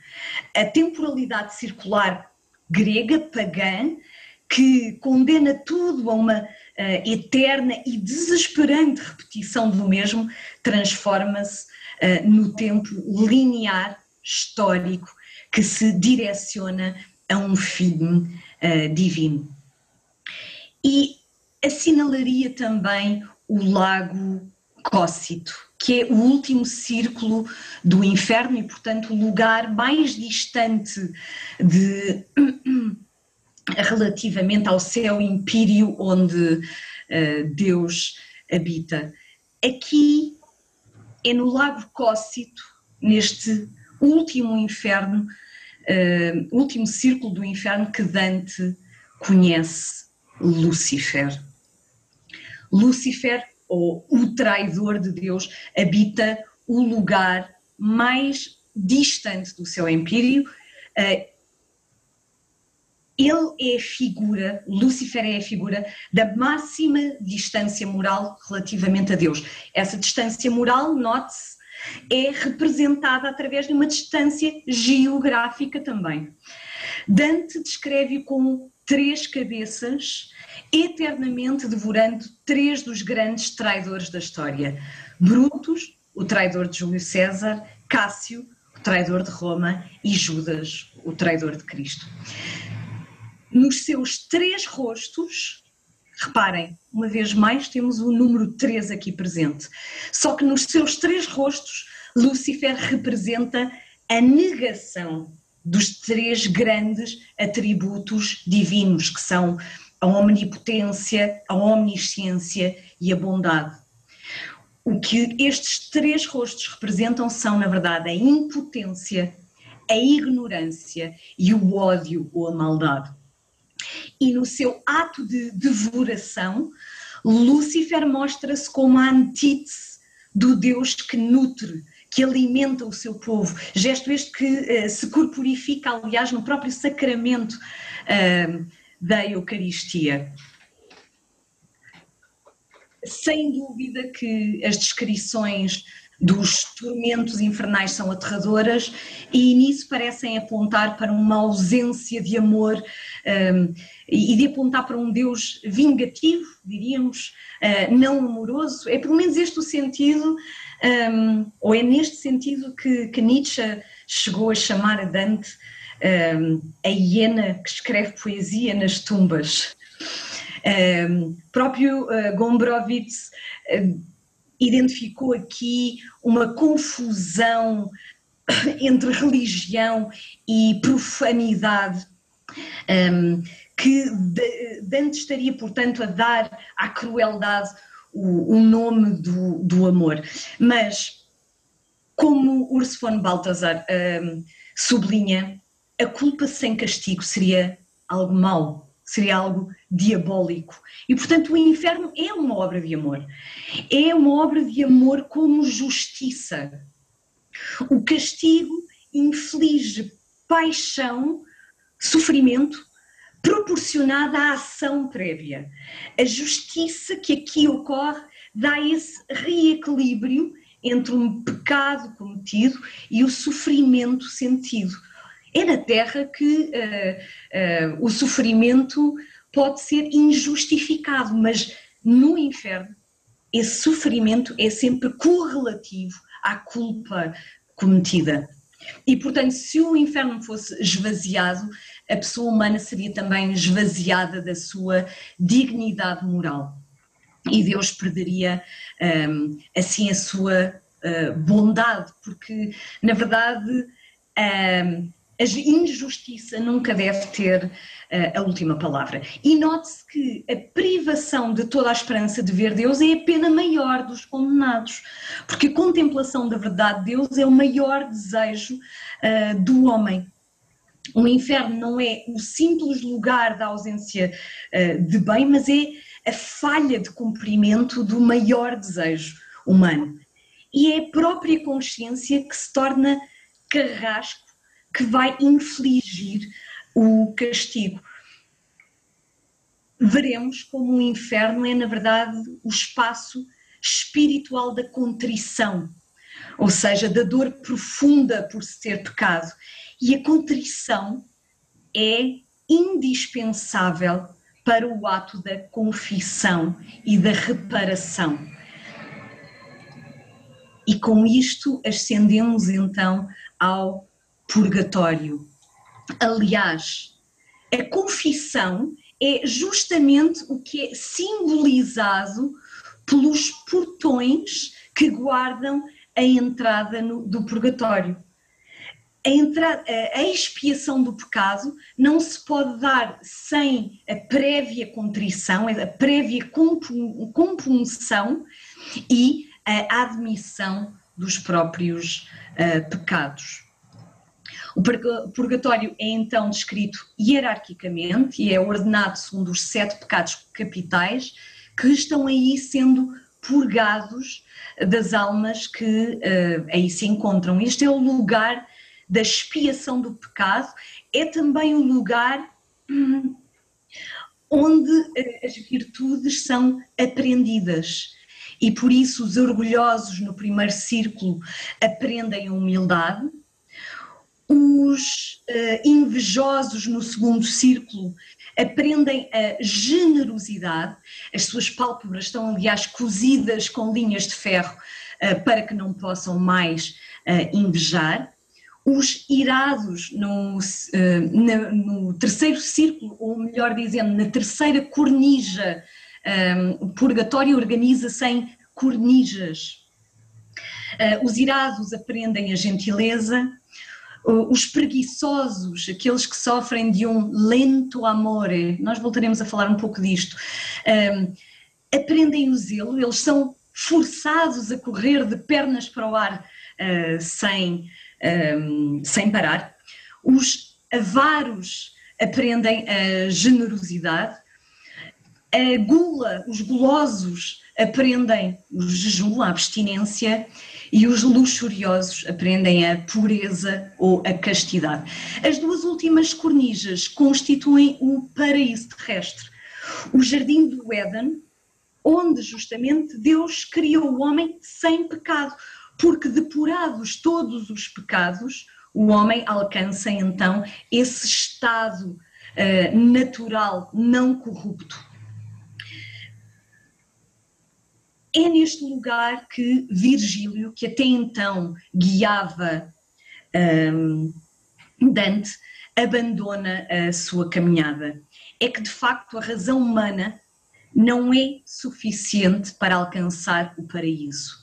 [SPEAKER 2] A temporalidade circular grega, pagã, que condena tudo a uma uh, eterna e desesperante repetição do mesmo, transforma-se uh, no tempo linear, histórico, que se direciona a um fim uh, divino. E assinalaria também o lago Cócito, que é o último círculo do inferno e, portanto, o lugar mais distante de relativamente ao céu império onde uh, Deus habita. Aqui é no Lago Cócito, neste último inferno, uh, último círculo do inferno, que Dante conhece Lúcifer. Lúcifer ou o traidor de Deus, habita o lugar mais distante do seu império. Eh, ele é a figura, Lúcifer é a figura da máxima distância moral relativamente a Deus. Essa distância moral, note-se, é representada através de uma distância geográfica também. Dante descreve-o com três cabeças eternamente devorando três dos grandes traidores da história: Brutus, o traidor de Júlio César, Cássio, o traidor de Roma, e Judas, o traidor de Cristo. nos seus três rostos, reparem, uma vez mais temos o número 3 aqui presente, só que nos seus três rostos, Lúcifer representa a negação dos três grandes atributos divinos, que são a omnipotência, a omnisciência e a bondade. O que estes três rostos representam são, na verdade, a impotência, a ignorância e o ódio ou a maldade. E no seu ato de devoração, Lúcifer mostra-se como a antítese do Deus que nutre, que alimenta o seu povo. Gesto este que uh, se corporifica, aliás, no próprio sacramento uh, da Eucaristia. Sem dúvida que as descrições dos tormentos infernais são aterradoras e nisso parecem apontar para uma ausência de amor um, e de apontar para um Deus vingativo, diríamos, uh, não amoroso. É pelo menos este o sentido um, ou é neste sentido que, que, Nietzsche chegou a chamar a Dante um, a hiena que escreve poesia nas tumbas. Um, próprio uh, Gombrowicz uh, identificou aqui uma confusão entre religião e profanidade. Um, que Dante estaria, portanto, a dar à crueldade o, o nome do, do, amor. Mas, como Urs von Balthasar um, sublinha, a culpa sem castigo seria algo mau, seria algo diabólico. E, portanto, o inferno é uma obra de amor. É uma obra de amor como justiça. O castigo inflige paixão, sofrimento, proporcionada à ação prévia. A justiça que aqui ocorre dá esse reequilíbrio entre um pecado cometido e o sofrimento sentido. É na Terra que uh, uh, o sofrimento pode ser injustificado, mas no inferno esse sofrimento é sempre correlativo à culpa cometida. E portanto, se o inferno fosse esvaziado, a pessoa humana seria também esvaziada da sua dignidade moral. E Deus perderia um, assim a sua uh, bondade, porque na verdade um, a injustiça nunca deve ter uh, a última palavra. E note-se que a privação de toda a esperança de ver Deus é a pena maior dos condenados, porque a contemplação da verdade de Deus é o maior desejo uh, do homem. O inferno não é o simples lugar da ausência uh, de bem, mas é a falha de cumprimento do maior desejo humano. E é a própria consciência que se torna carrasco que vai infligir o castigo. Veremos como o inferno é, na verdade, o espaço espiritual da contrição, ou seja, da dor profunda por se ter pecado e a contrição é indispensável para o ato da confissão e da reparação. E com isto ascendemos então ao purgatório. Aliás, a confissão é justamente o que é simbolizado pelos portões que guardam a entrada no, do purgatório a, entrada, a expiação do pecado não se pode dar sem a prévia contrição, a prévia compunção e a admissão dos próprios uh, pecados. O purgatório é então descrito hierarquicamente e é ordenado segundo os sete pecados capitais que estão aí sendo purgados das almas que uh, aí se encontram. Este é o lugar da expiação do pecado, é também o lugar hum, onde eh, as virtudes são aprendidas. E por isso os orgulhosos no primeiro círculo aprendem a humildade, os uh, invejosos no segundo círculo aprendem a generosidade, as suas pálpebras estão, aliás, cozidas com linhas de ferro uh, para que não possam mais uh, invejar. os irados no, no, terceiro círculo, ou melhor dizendo, na terceira cornija, um, o purgatório organiza-se em cornijas. Os irados aprendem a gentileza, os preguiçosos, aqueles que sofrem de um lento amore, nós voltaremos a falar um pouco disto, um, aprendem o zelo, eles são forçados a correr de pernas para o ar uh, sem um, sem parar. Os avaros aprendem a generosidade. A gula, os gulosos aprendem o jejum, a abstinência, e os luxuriosos aprendem a pureza ou a castidade. As duas últimas cornijas constituem o paraíso terrestre. O jardim do Éden, onde justamente Deus criou o homem sem pecado porque depurados todos os pecados, o homem alcança então esse estado uh, natural, não corrupto. É neste lugar que Virgílio, que até então guiava um, Dante, abandona a sua caminhada. É que de facto a razão humana não é suficiente para alcançar o paraíso.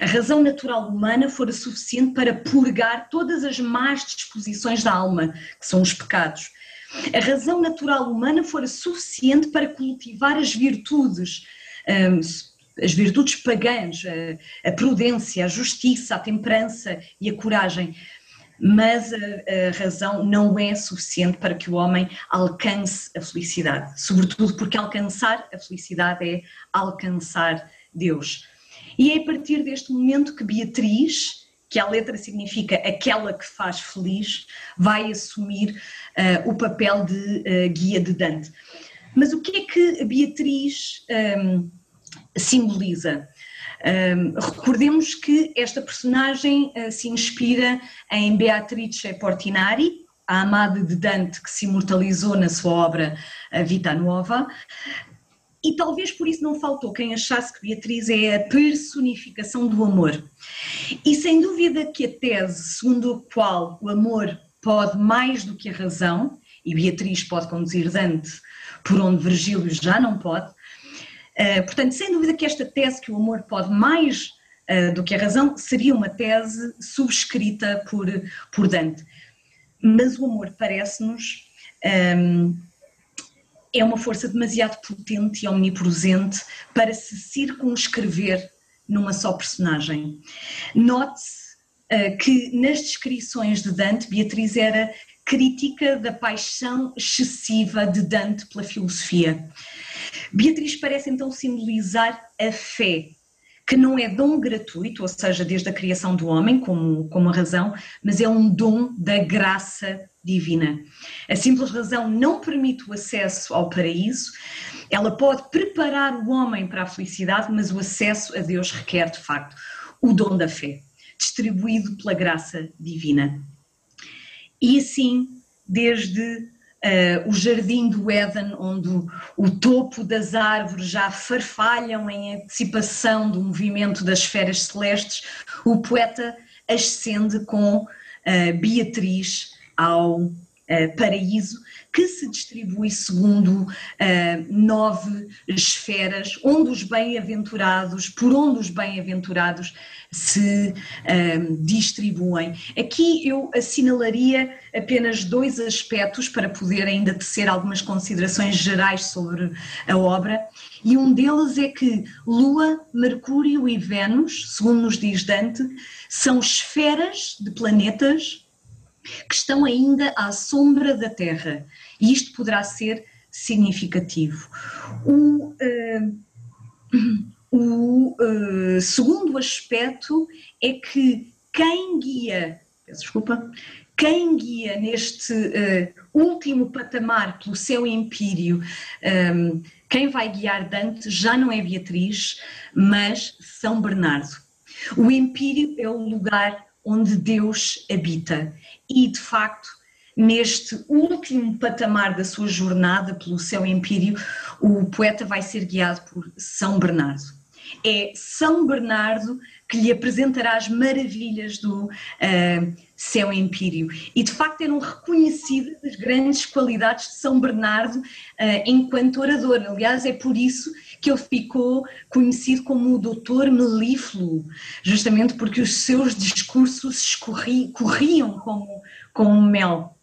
[SPEAKER 2] A razão natural humana fora suficiente para purgar todas as más disposições da alma, que são os pecados. A razão natural humana fora suficiente para cultivar as virtudes, hum, as virtudes pagãs, a prudência, a justiça, a temperança e a coragem. Mas a, a razão não é suficiente para que o homem alcance a felicidade, sobretudo porque alcançar a felicidade é alcançar Deus. E é a partir deste momento que Beatriz, que a letra significa aquela que faz feliz, vai assumir uh, o papel de uh, guia de Dante. Mas o que é que Beatriz um, ehm, simboliza? Um, recordemos que esta personagem uh, se inspira em Beatrice Portinari, a amada de Dante que se imortalizou na sua obra Vita Nuova, e talvez por isso não faltou quem achasse que Beatriz é a personificação do amor. E sem dúvida que a tese segundo a qual o amor pode mais do que a razão, e Beatriz pode conduzir Dante por onde Virgílio já não pode, uh, portanto, sem dúvida que esta tese que o amor pode mais uh, do que a razão seria uma tese subscrita por, por Dante. Mas o amor parece-nos. Um, ehm, é uma força demasiado potente e omnipresente para se circunscrever numa só personagem. Note-se uh, que nas descrições de Dante, Beatriz era crítica da paixão excessiva de Dante pela filosofia. Beatriz parece então simbolizar a fé, que não é dom gratuito, ou seja, desde a criação do homem, como, como a razão, mas é um dom da graça divina. A simples razão não permite o acesso ao paraíso, ela pode preparar o homem para a felicidade, mas o acesso a Deus requer, de facto, o dom da fé, distribuído pela graça divina. E assim, desde Uh, o jardim do Éden, onde o, topo das árvores já farfalham em antecipação do movimento das esferas celestes, o poeta ascende com uh, Beatriz ao uh, paraíso, que se distribui segundo nove esferas, onde os bem-aventurados, por onde os bem-aventurados se um, distribuem. Aqui eu assinalaria apenas dois aspectos para poder ainda tecer algumas considerações gerais sobre a obra, e um deles é que Lua, Mercúrio e Vênus, segundo nos diz Dante, são esferas de planetas que estão ainda à sombra da Terra, e isto poderá ser significativo. O, uh, o uh, segundo aspecto é que quem guia, desculpa, quem guia neste uh, último patamar pelo seu empírio, um, quem vai guiar Dante já não é Beatriz, mas São Bernardo. O empírio é o lugar onde Deus habita e, de facto, neste último patamar da sua jornada pelo seu empírio, o poeta vai ser guiado por São Bernardo. É São Bernardo que lhe apresentará as maravilhas do uh, céu empírio. E de facto eram reconhecidas as grandes qualidades de São Bernardo uh, enquanto orador. Aliás, é por isso que ele ficou conhecido como o doutor melífluo, justamente porque os seus discursos escorri, corriam como, como mel.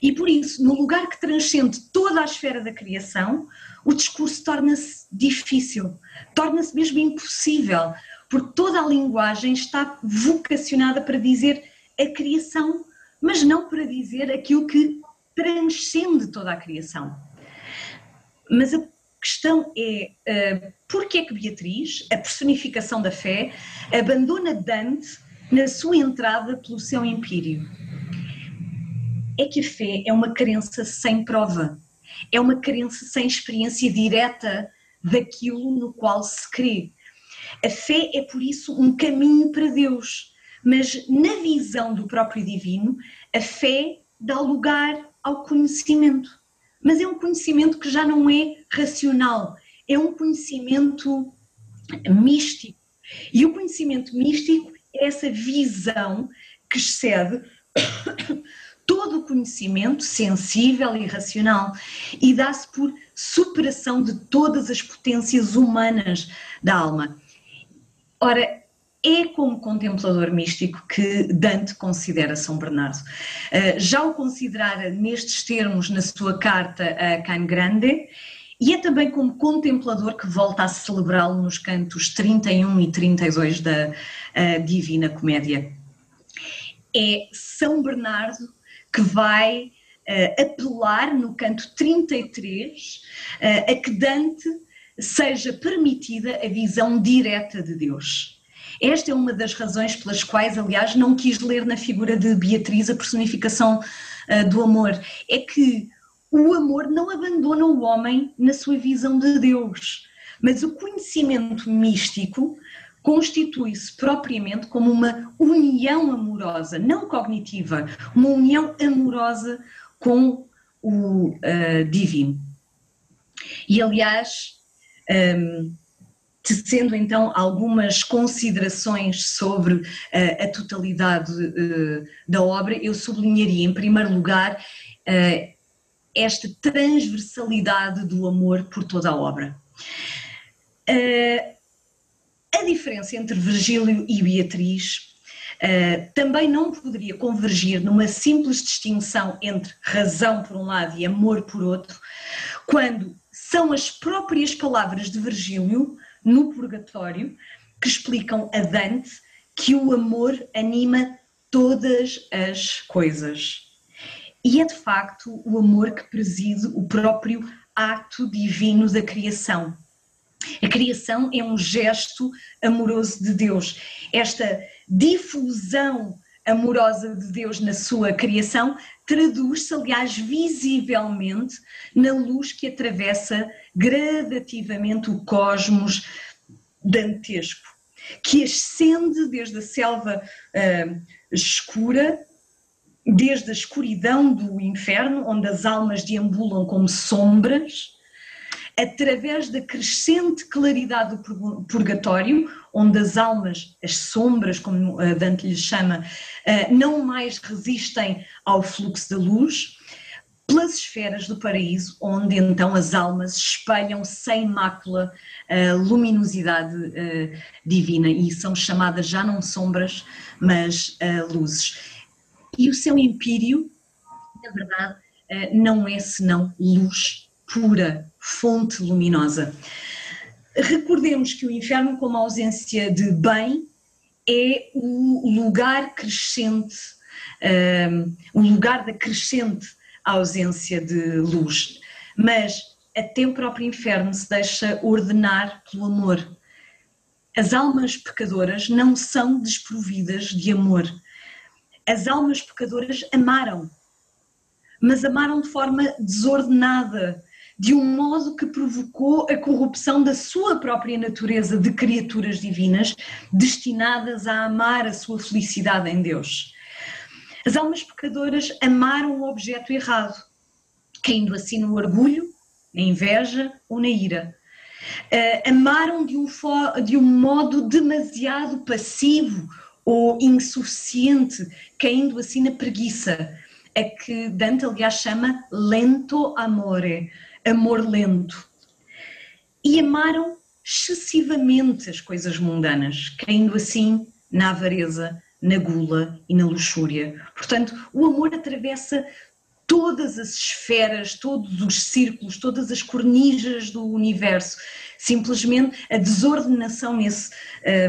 [SPEAKER 2] E por isso, no lugar que transcende toda a esfera da criação, o discurso torna-se difícil, torna-se mesmo impossível, porque toda a linguagem está vocacionada para dizer a criação, mas não para dizer aquilo que transcende toda a criação. Mas a questão é uh, porquê é que Beatriz, a personificação da fé, abandona Dante na sua entrada pelo seu empírio? É que a fé é uma crença sem prova, é uma crença sem experiência direta daquilo no qual se crê. A fé é, por isso, um caminho para Deus, mas na visão do próprio divino, a fé dá lugar ao conhecimento. Mas é um conhecimento que já não é racional, é um conhecimento místico. E o conhecimento místico é essa visão que excede todo o conhecimento sensível e racional e dá-se por superação de todas as potências humanas da alma. Ora, é como contemplador místico que Dante considera São Bernardo. Eh, já o considerara nestes termos na sua carta a Can Grande e é também como contemplador que volta a celebrá-lo nos cantos 31 e 32 da Divina Comédia. É São Bernardo que vai uh, apelar no canto 33 uh, a que Dante seja permitida a visão direta de Deus. Esta é uma das razões pelas quais, aliás, não quis ler na figura de Beatriz a personificação uh, do amor. É que o amor não abandona o homem na sua visão de Deus, mas o conhecimento místico constitui-se propriamente como uma união amorosa, não cognitiva, uma união amorosa com o uh, divino. E aliás, um, tecendo então algumas considerações sobre uh, a totalidade uh, da obra, eu sublinharia em primeiro lugar uh, esta transversalidade do amor por toda a obra. a diferença entre Virgílio e Beatriz também não poderia convergir numa simples distinção entre razão por um lado e amor por outro, quando são as próprias palavras de Virgílio no Purgatório que explicam a Dante que o amor anima todas as coisas. E é de facto o amor que preside o próprio ato divino da criação. A criação é um gesto amoroso de Deus. Esta difusão amorosa de Deus na sua criação traduz-se, aliás, visivelmente na luz que atravessa gradativamente o cosmos dantesco, que ascende desde a selva uh, escura, desde a escuridão do inferno, onde as almas deambulam como sombras, através da crescente claridade do purgatório, onde as almas, as sombras, como Dante lhes chama, eh, não mais resistem ao fluxo da luz, pelas esferas do paraíso, onde então as almas espelham sem mácula a luminosidade uh, divina e são chamadas já não sombras, mas luzes. E o seu empírio, na verdade, não é senão luz pura, fonte luminosa. Recordemos que o inferno, como ausência de bem, é o lugar crescente, o lugar da crescente ausência de luz. Mas até o próprio inferno se deixa ordenar pelo amor. As almas pecadoras não são desprovidas de amor. As almas pecadoras amaram, mas amaram de forma desordenada, de um modo que provocou a corrupção da sua própria natureza de criaturas divinas destinadas a amar a sua felicidade em Deus. As almas pecadoras amaram o objeto errado, caindo assim no orgulho, na inveja ou na ira. uh, amaram de um, de um modo demasiado passivo ou insuficiente, caindo assim na preguiça, a que Dante, aliás, chama lento amore, amor lento. E amaram excessivamente as coisas mundanas, caindo assim na avareza, na gula e na luxúria. Portanto, o amor atravessa todas as esferas, todos os círculos, todas as cornijas do universo. Simplesmente a desordenação nesse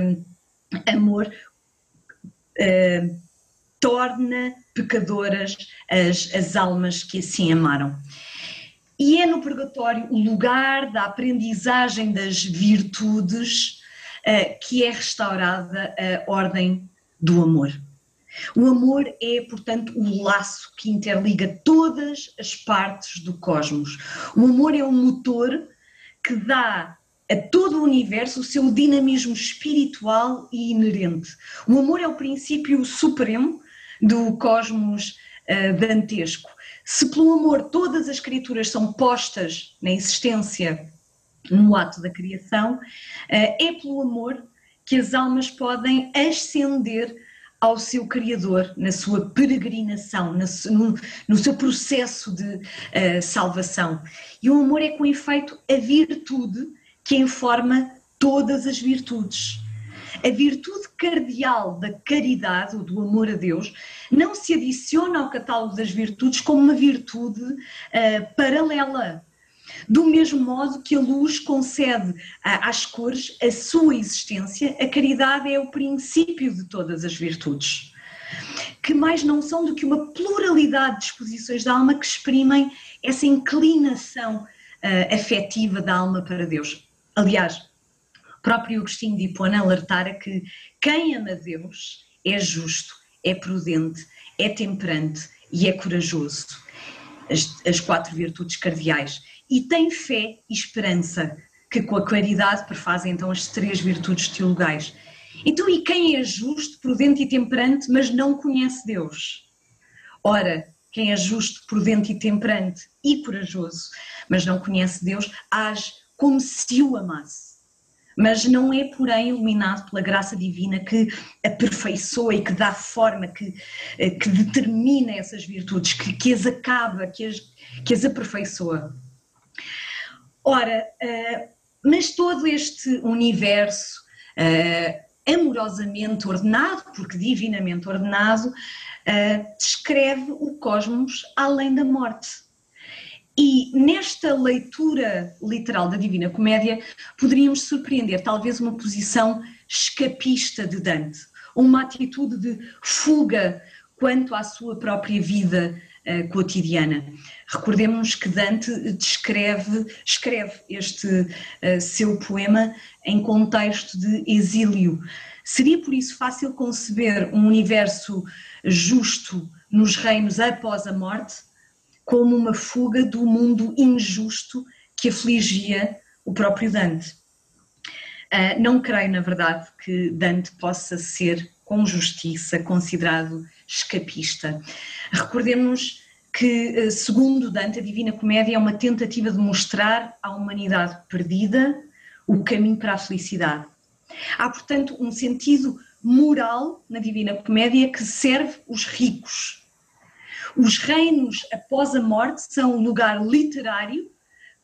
[SPEAKER 2] um, amor um, torna pecadoras as, as almas que assim amaram. E é no purgatório o lugar da aprendizagem das virtudes uh, que é restaurada a ordem do amor. O amor é, portanto, o laço que interliga todas as partes do cosmos. O amor é o motor que dá a todo o universo o seu dinamismo espiritual e inerente. O amor é o princípio supremo do cosmos uh, dantesco. Se pelo amor todas as criaturas são postas na existência no ato da criação, uh, é pelo amor que as almas podem ascender ao seu Criador na sua peregrinação, no, seu processo de uh, salvação. E o amor é, com efeito, a virtude que informa todas as virtudes. A virtude cardial da caridade, ou do amor a Deus, não se adiciona ao catálogo das virtudes como uma virtude uh, paralela. Do mesmo modo que a luz concede às cores a sua existência, a caridade é o princípio de todas as virtudes, que mais não são do que uma pluralidade de disposições da alma que exprimem essa inclinação uh, afetiva da alma para Deus. Aliás, próprio Agostinho de Hipona alertara que quem ama Deus é justo, é prudente, é temperante e é corajoso. As, as quatro virtudes cardeais e tem fé e esperança, que com a claridade prefazem então as três virtudes teologais. Então, e quem é justo, prudente e temperante, mas não conhece Deus? Ora, quem é justo, prudente e temperante e corajoso, mas não conhece Deus, age como se o amasse. Mas não é, porém, iluminado pela graça divina que aperfeiçoa e que dá forma, que, eh, que determina essas virtudes, que, que as acaba, que as, que as aperfeiçoa. Ora, uh, mas todo este universo uh, amorosamente ordenado, porque divinamente ordenado, descreve o cosmos além da morte. E nesta leitura literal da Divina Comédia, poderíamos surpreender talvez uma posição escapista de Dante, uma atitude de fuga quanto à sua própria vida uh, cotidiana. Recordemos que Dante descreve, escreve este uh, seu poema em contexto de exílio. Seria por isso fácil conceber um universo justo nos reinos após a morte, como uma fuga do mundo injusto que afligia o próprio Dante. Uh, não creio, na verdade, que Dante possa ser, com justiça, considerado escapista. Recordemos que, eh, segundo Dante, a Divina Comédia é uma tentativa de mostrar à humanidade perdida o caminho para a felicidade. Há, portanto, um sentido moral na Divina Comédia que serve os ricos. Os reinos após a morte são um lugar literário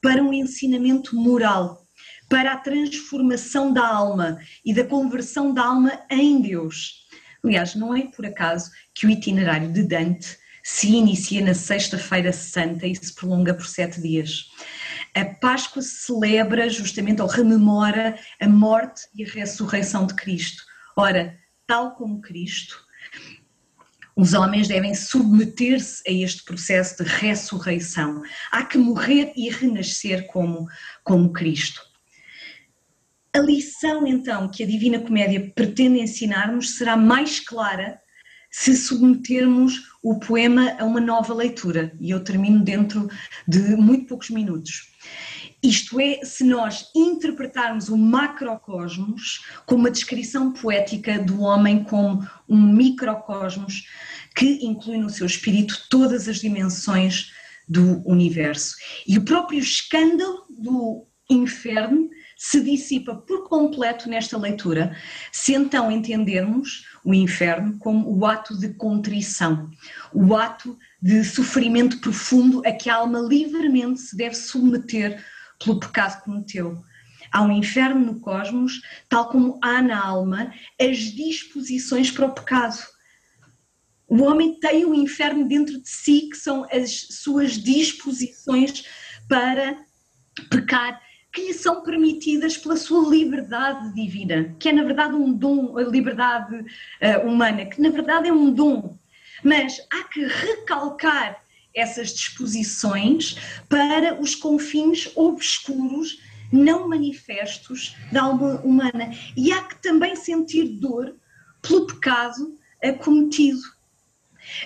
[SPEAKER 2] para um ensinamento moral, para a transformação da alma e da conversão da alma em Deus. Aliás, não é por acaso que o itinerário de Dante se inicia na Sexta-feira Santa e se prolonga por sete dias. A Páscoa celebra justamente ou rememora a morte e a ressurreição de Cristo. Ora, tal como Cristo, os homens devem submeter-se a este processo de ressurreição. Há que morrer e renascer como, como Cristo. A lição, então, que a Divina Comédia pretende ensinar-nos será mais clara se submetermos o poema a uma nova leitura, e eu termino dentro de muito poucos minutos. Isto é, se nós interpretarmos o macrocosmos como uma descrição poética do homem como um microcosmos que inclui no seu espírito todas as dimensões do universo. E o próprio escândalo do inferno se dissipa por completo nesta leitura, se então entendermos o inferno como o ato de contrição, o ato de sofrimento profundo a que a alma livremente se deve submeter pelo pecado que cometeu. Há um inferno no cosmos, tal como há na alma as disposições para o pecado. O homem tem o um inferno dentro de si, que são as suas disposições para pecar, que lhe são permitidas pela sua liberdade divina, que é na verdade um dom, a liberdade uh, humana, que na verdade é um dom. Mas há que recalcar essas disposições para os confins obscuros, não manifestos da alma humana. E há que também sentir dor pelo pecado cometido.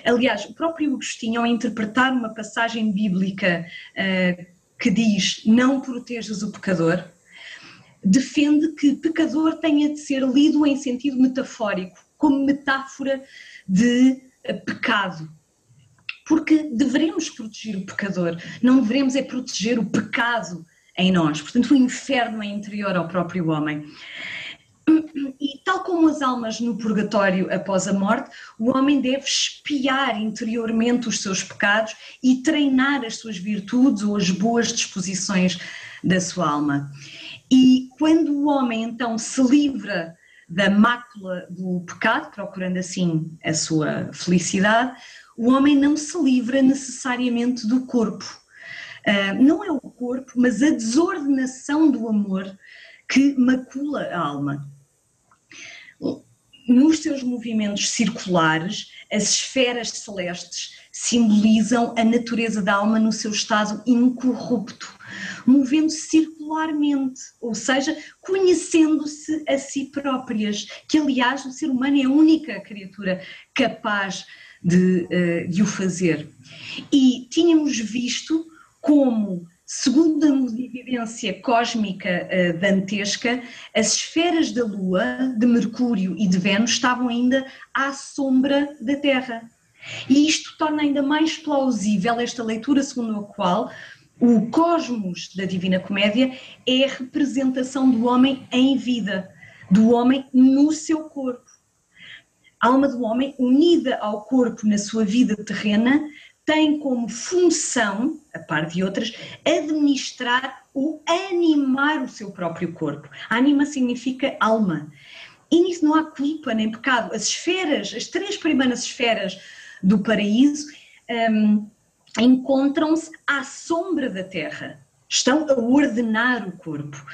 [SPEAKER 2] Aliás, o próprio Agostinho, ao interpretar uma passagem bíblica uh, que diz não protejas o pecador, defende que pecador tenha de ser lido em sentido metafórico, como metáfora de pecado porque devemos proteger o pecador, não devemos é proteger o pecado em nós. Portanto, o inferno é interior ao próprio homem. E tal como as almas no purgatório após a morte, o homem deve espiar interiormente os seus pecados e treinar as suas virtudes ou as boas disposições da sua alma. E quando o homem então se livra da mácula do pecado, procurando assim a sua felicidade, o homem não se livra necessariamente do corpo. Uh, não é o corpo, mas a desordenação do amor que macula a alma. Nos seus movimentos circulares, as esferas celestes simbolizam a natureza da alma no seu estado incorrupto, movendo-se circularmente, ou seja, conhecendo-se a si próprias, que aliás o ser humano é a única criatura capaz de, eh, de o fazer. E tínhamos visto como, segundo a evidência cósmica eh, dantesca, as esferas da Lua, de Mercúrio e de Vênus estavam ainda à sombra da Terra. E isto torna ainda mais plausível esta leitura segundo a qual o cosmos da Divina Comédia é a representação do homem em vida, do homem no seu corpo. A alma do homem, unida ao corpo na sua vida terrena, tem como função, a par de outras, administrar ou animar o seu próprio corpo. Anima significa alma. E nisso não há culpa nem pecado. As esferas, as três primeiras esferas do paraíso, um, encontram-se à sombra da terra estão a ordenar o corpo.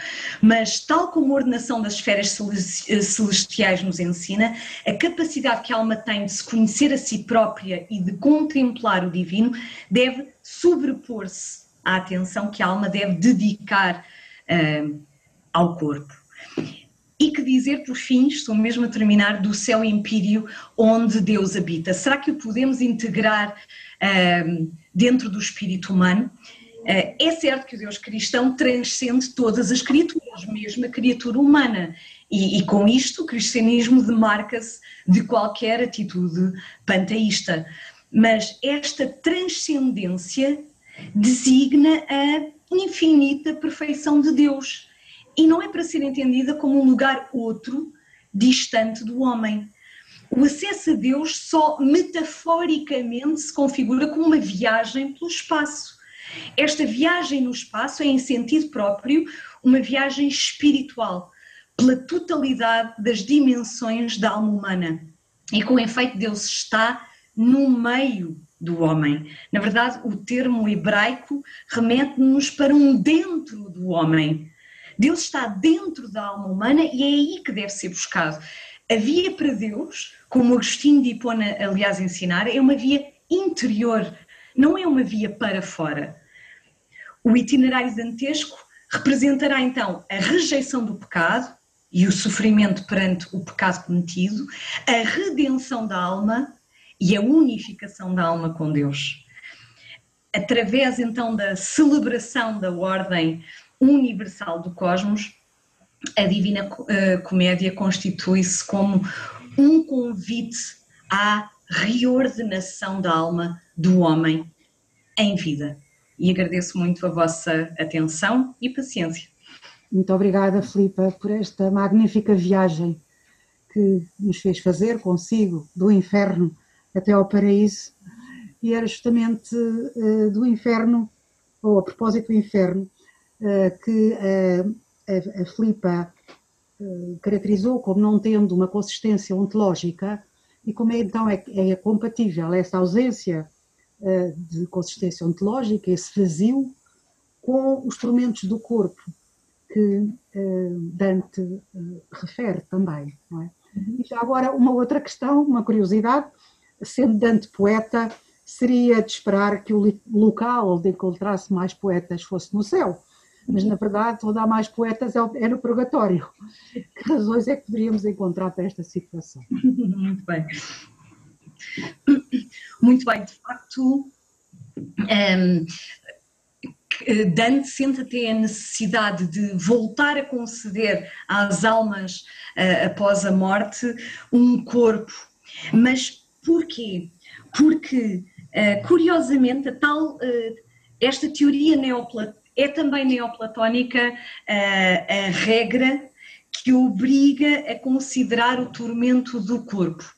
[SPEAKER 2] Mas, tal como a ordenação das esferas eh, celestiais nos ensina, a capacidade que a alma tem de se conhecer a si própria e de contemplar o divino deve sobrepor-se à atenção que a alma deve dedicar uh, ao corpo. E que dizer, por fim, estou mesmo a terminar, do céu empírio onde Deus habita? Será que o podemos integrar uh, dentro do espírito humano? Eh, é certo que o Deus cristão transcende todas as criaturas, mesmo a criatura humana, e, e com isto o cristianismo demarca-se de qualquer atitude panteísta. Mas esta transcendência designa a infinita perfeição de Deus e não é para ser entendida como um lugar outro, distante do homem. O acesso a Deus só metaforicamente se configura como uma viagem pelo espaço esta viagem no espaço é, em sentido próprio, uma viagem espiritual, pela totalidade das dimensões da alma humana. E com efeito, Deus está no meio do homem. Na verdade, o termo hebraico remete-nos para um dentro do homem. Deus está dentro da alma humana e é aí que deve ser buscado. A via para Deus, como Agostinho de Hipona, aliás, ensinar, é uma via interior, não é uma via para fora. O itinerário dantesco representará então a rejeição do pecado e o sofrimento perante o pecado cometido, a redenção da alma e a unificação da alma com Deus. Através então da celebração da ordem universal do cosmos, a Divina eh, Comédia constitui-se como um convite à reordenação da alma do homem em vida e agradeço muito a vossa atenção e paciência.
[SPEAKER 1] Muito obrigada, Filipa, por esta magnífica viagem que nos fez fazer consigo, do inferno até ao paraíso. E era justamente uh, do inferno, ou a propósito do inferno, uh, que a, a Filipa caracterizou como não tendo uma consistência ontológica e como é, então é, é compatível essa ausência de consistência ontológica, esse vazio, com os tormentos do corpo que Dante refere também. É? E já agora uma outra questão, uma curiosidade, sendo Dante poeta, seria de esperar que o local onde encontrasse mais poetas fosse no céu. Mas, na verdade, onde há mais poetas é, é no purgatório. Que razões é que poderíamos encontrar para esta situação?
[SPEAKER 2] Muito bem. Muito bem, de facto, um, Dante sente até a necessidade de voltar a conceder às almas uh, após a morte um corpo. Mas porquê? Porque, uh, curiosamente, tal, uh, esta teoria é também neoplatónica a regra que obriga a considerar o tormento do corpo.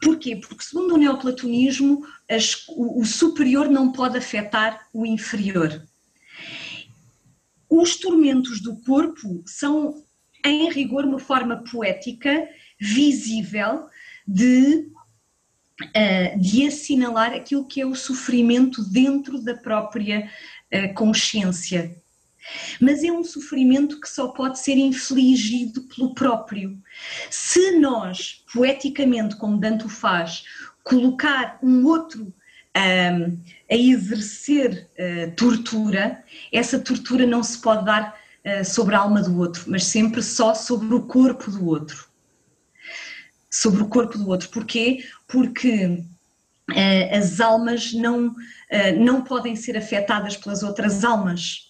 [SPEAKER 2] Porquê? Porque, segundo o neoplatonismo, as, o, o superior não pode afetar o inferior. Os tormentos do corpo são, em rigor, uma forma poética, visível, de, uh, de assinalar aquilo que é o sofrimento dentro da própria uh, consciência mas é um sofrimento que só pode ser infligido pelo próprio. Se nós, poeticamente, como Dante o faz, colocar um outro um, a exercer uh, tortura, essa tortura não se pode dar uh, sobre a alma do outro, mas sempre só sobre o corpo do outro. Sobre o corpo do outro. Porquê? Porque uh, as almas não, não podem ser afetadas pelas outras almas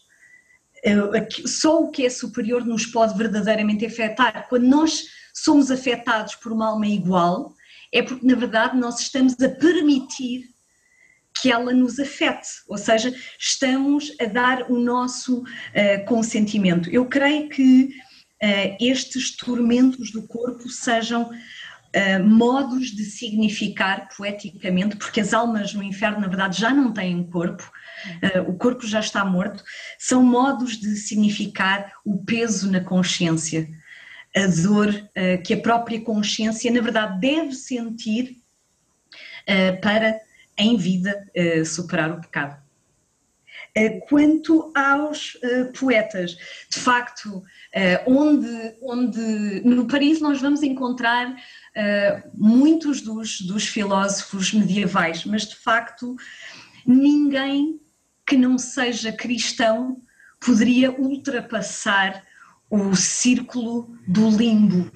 [SPEAKER 2] só o que é superior nos pode verdadeiramente afetar. Quando nós somos afetados por uma alma igual, é porque na verdade nós estamos a permitir que ela nos afete, ou seja, estamos a dar o nosso uh, consentimento. Eu creio que uh, estes tormentos do corpo sejam uh, modos de significar poeticamente, porque as almas no inferno, na verdade, já não têm corpo, uh, o corpo já está morto, são modos de significar o peso na consciência, a dor uh, que a própria consciência, na verdade, deve sentir para, em vida, superar o pecado. Quanto aos poetas, de facto, onde, onde no Paris nós vamos encontrar muitos dos, dos filósofos medievais, mas de facto ninguém que não seja cristão poderia ultrapassar o círculo do limbo.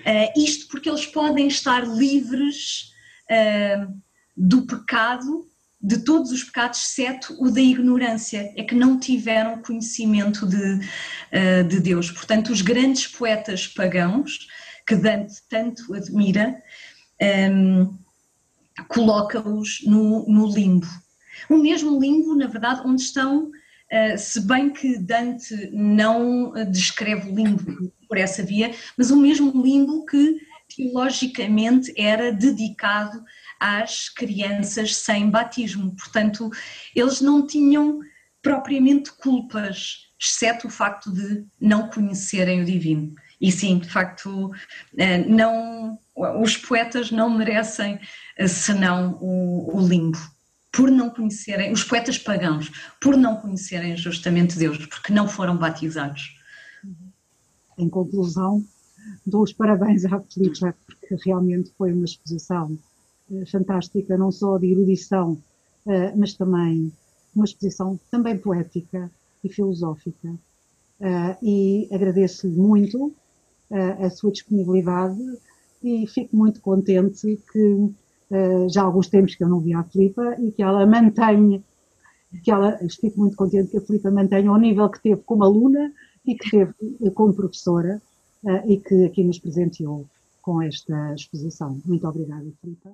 [SPEAKER 2] Uh, isto porque eles podem estar livres uh, do pecado, de todos os pecados, exceto o da ignorância, é que não tiveram conhecimento de, uh, de Deus. Portanto, os grandes poetas pagãos, que Dante tanto admira, um, coloca-os no, no limbo. O mesmo limbo, na verdade, onde estão, eh, se bem que Dante não descreve o limbo por essa via, mas o mesmo limbo que teologicamente era dedicado às crianças sem batismo. Portanto, eles não tinham propriamente culpas, exceto o facto de não conhecerem o divino. E sim, de facto, eh, não, os poetas não merecem eh, senão o, o limbo por não conhecerem, os poetas pagãos, por não conhecerem justamente Deus, porque não foram batizados.
[SPEAKER 1] Em conclusão, dou os parabéns à Filipe, porque realmente foi uma exposição eh, fantástica, não só de erudição, eh, mas também uma exposição também poética e filosófica. Eh, e agradeço-lhe muito a sua disponibilidade e fico muito contente que uh, já há alguns tempos que eu não via a Filipa e que ela mantenha, que ela, fico muito contente que a Filipa mantenha o nível que teve como aluna e que teve como professora uh, e que aqui nos presenteou com esta exposição. Muito obrigada, Filipa.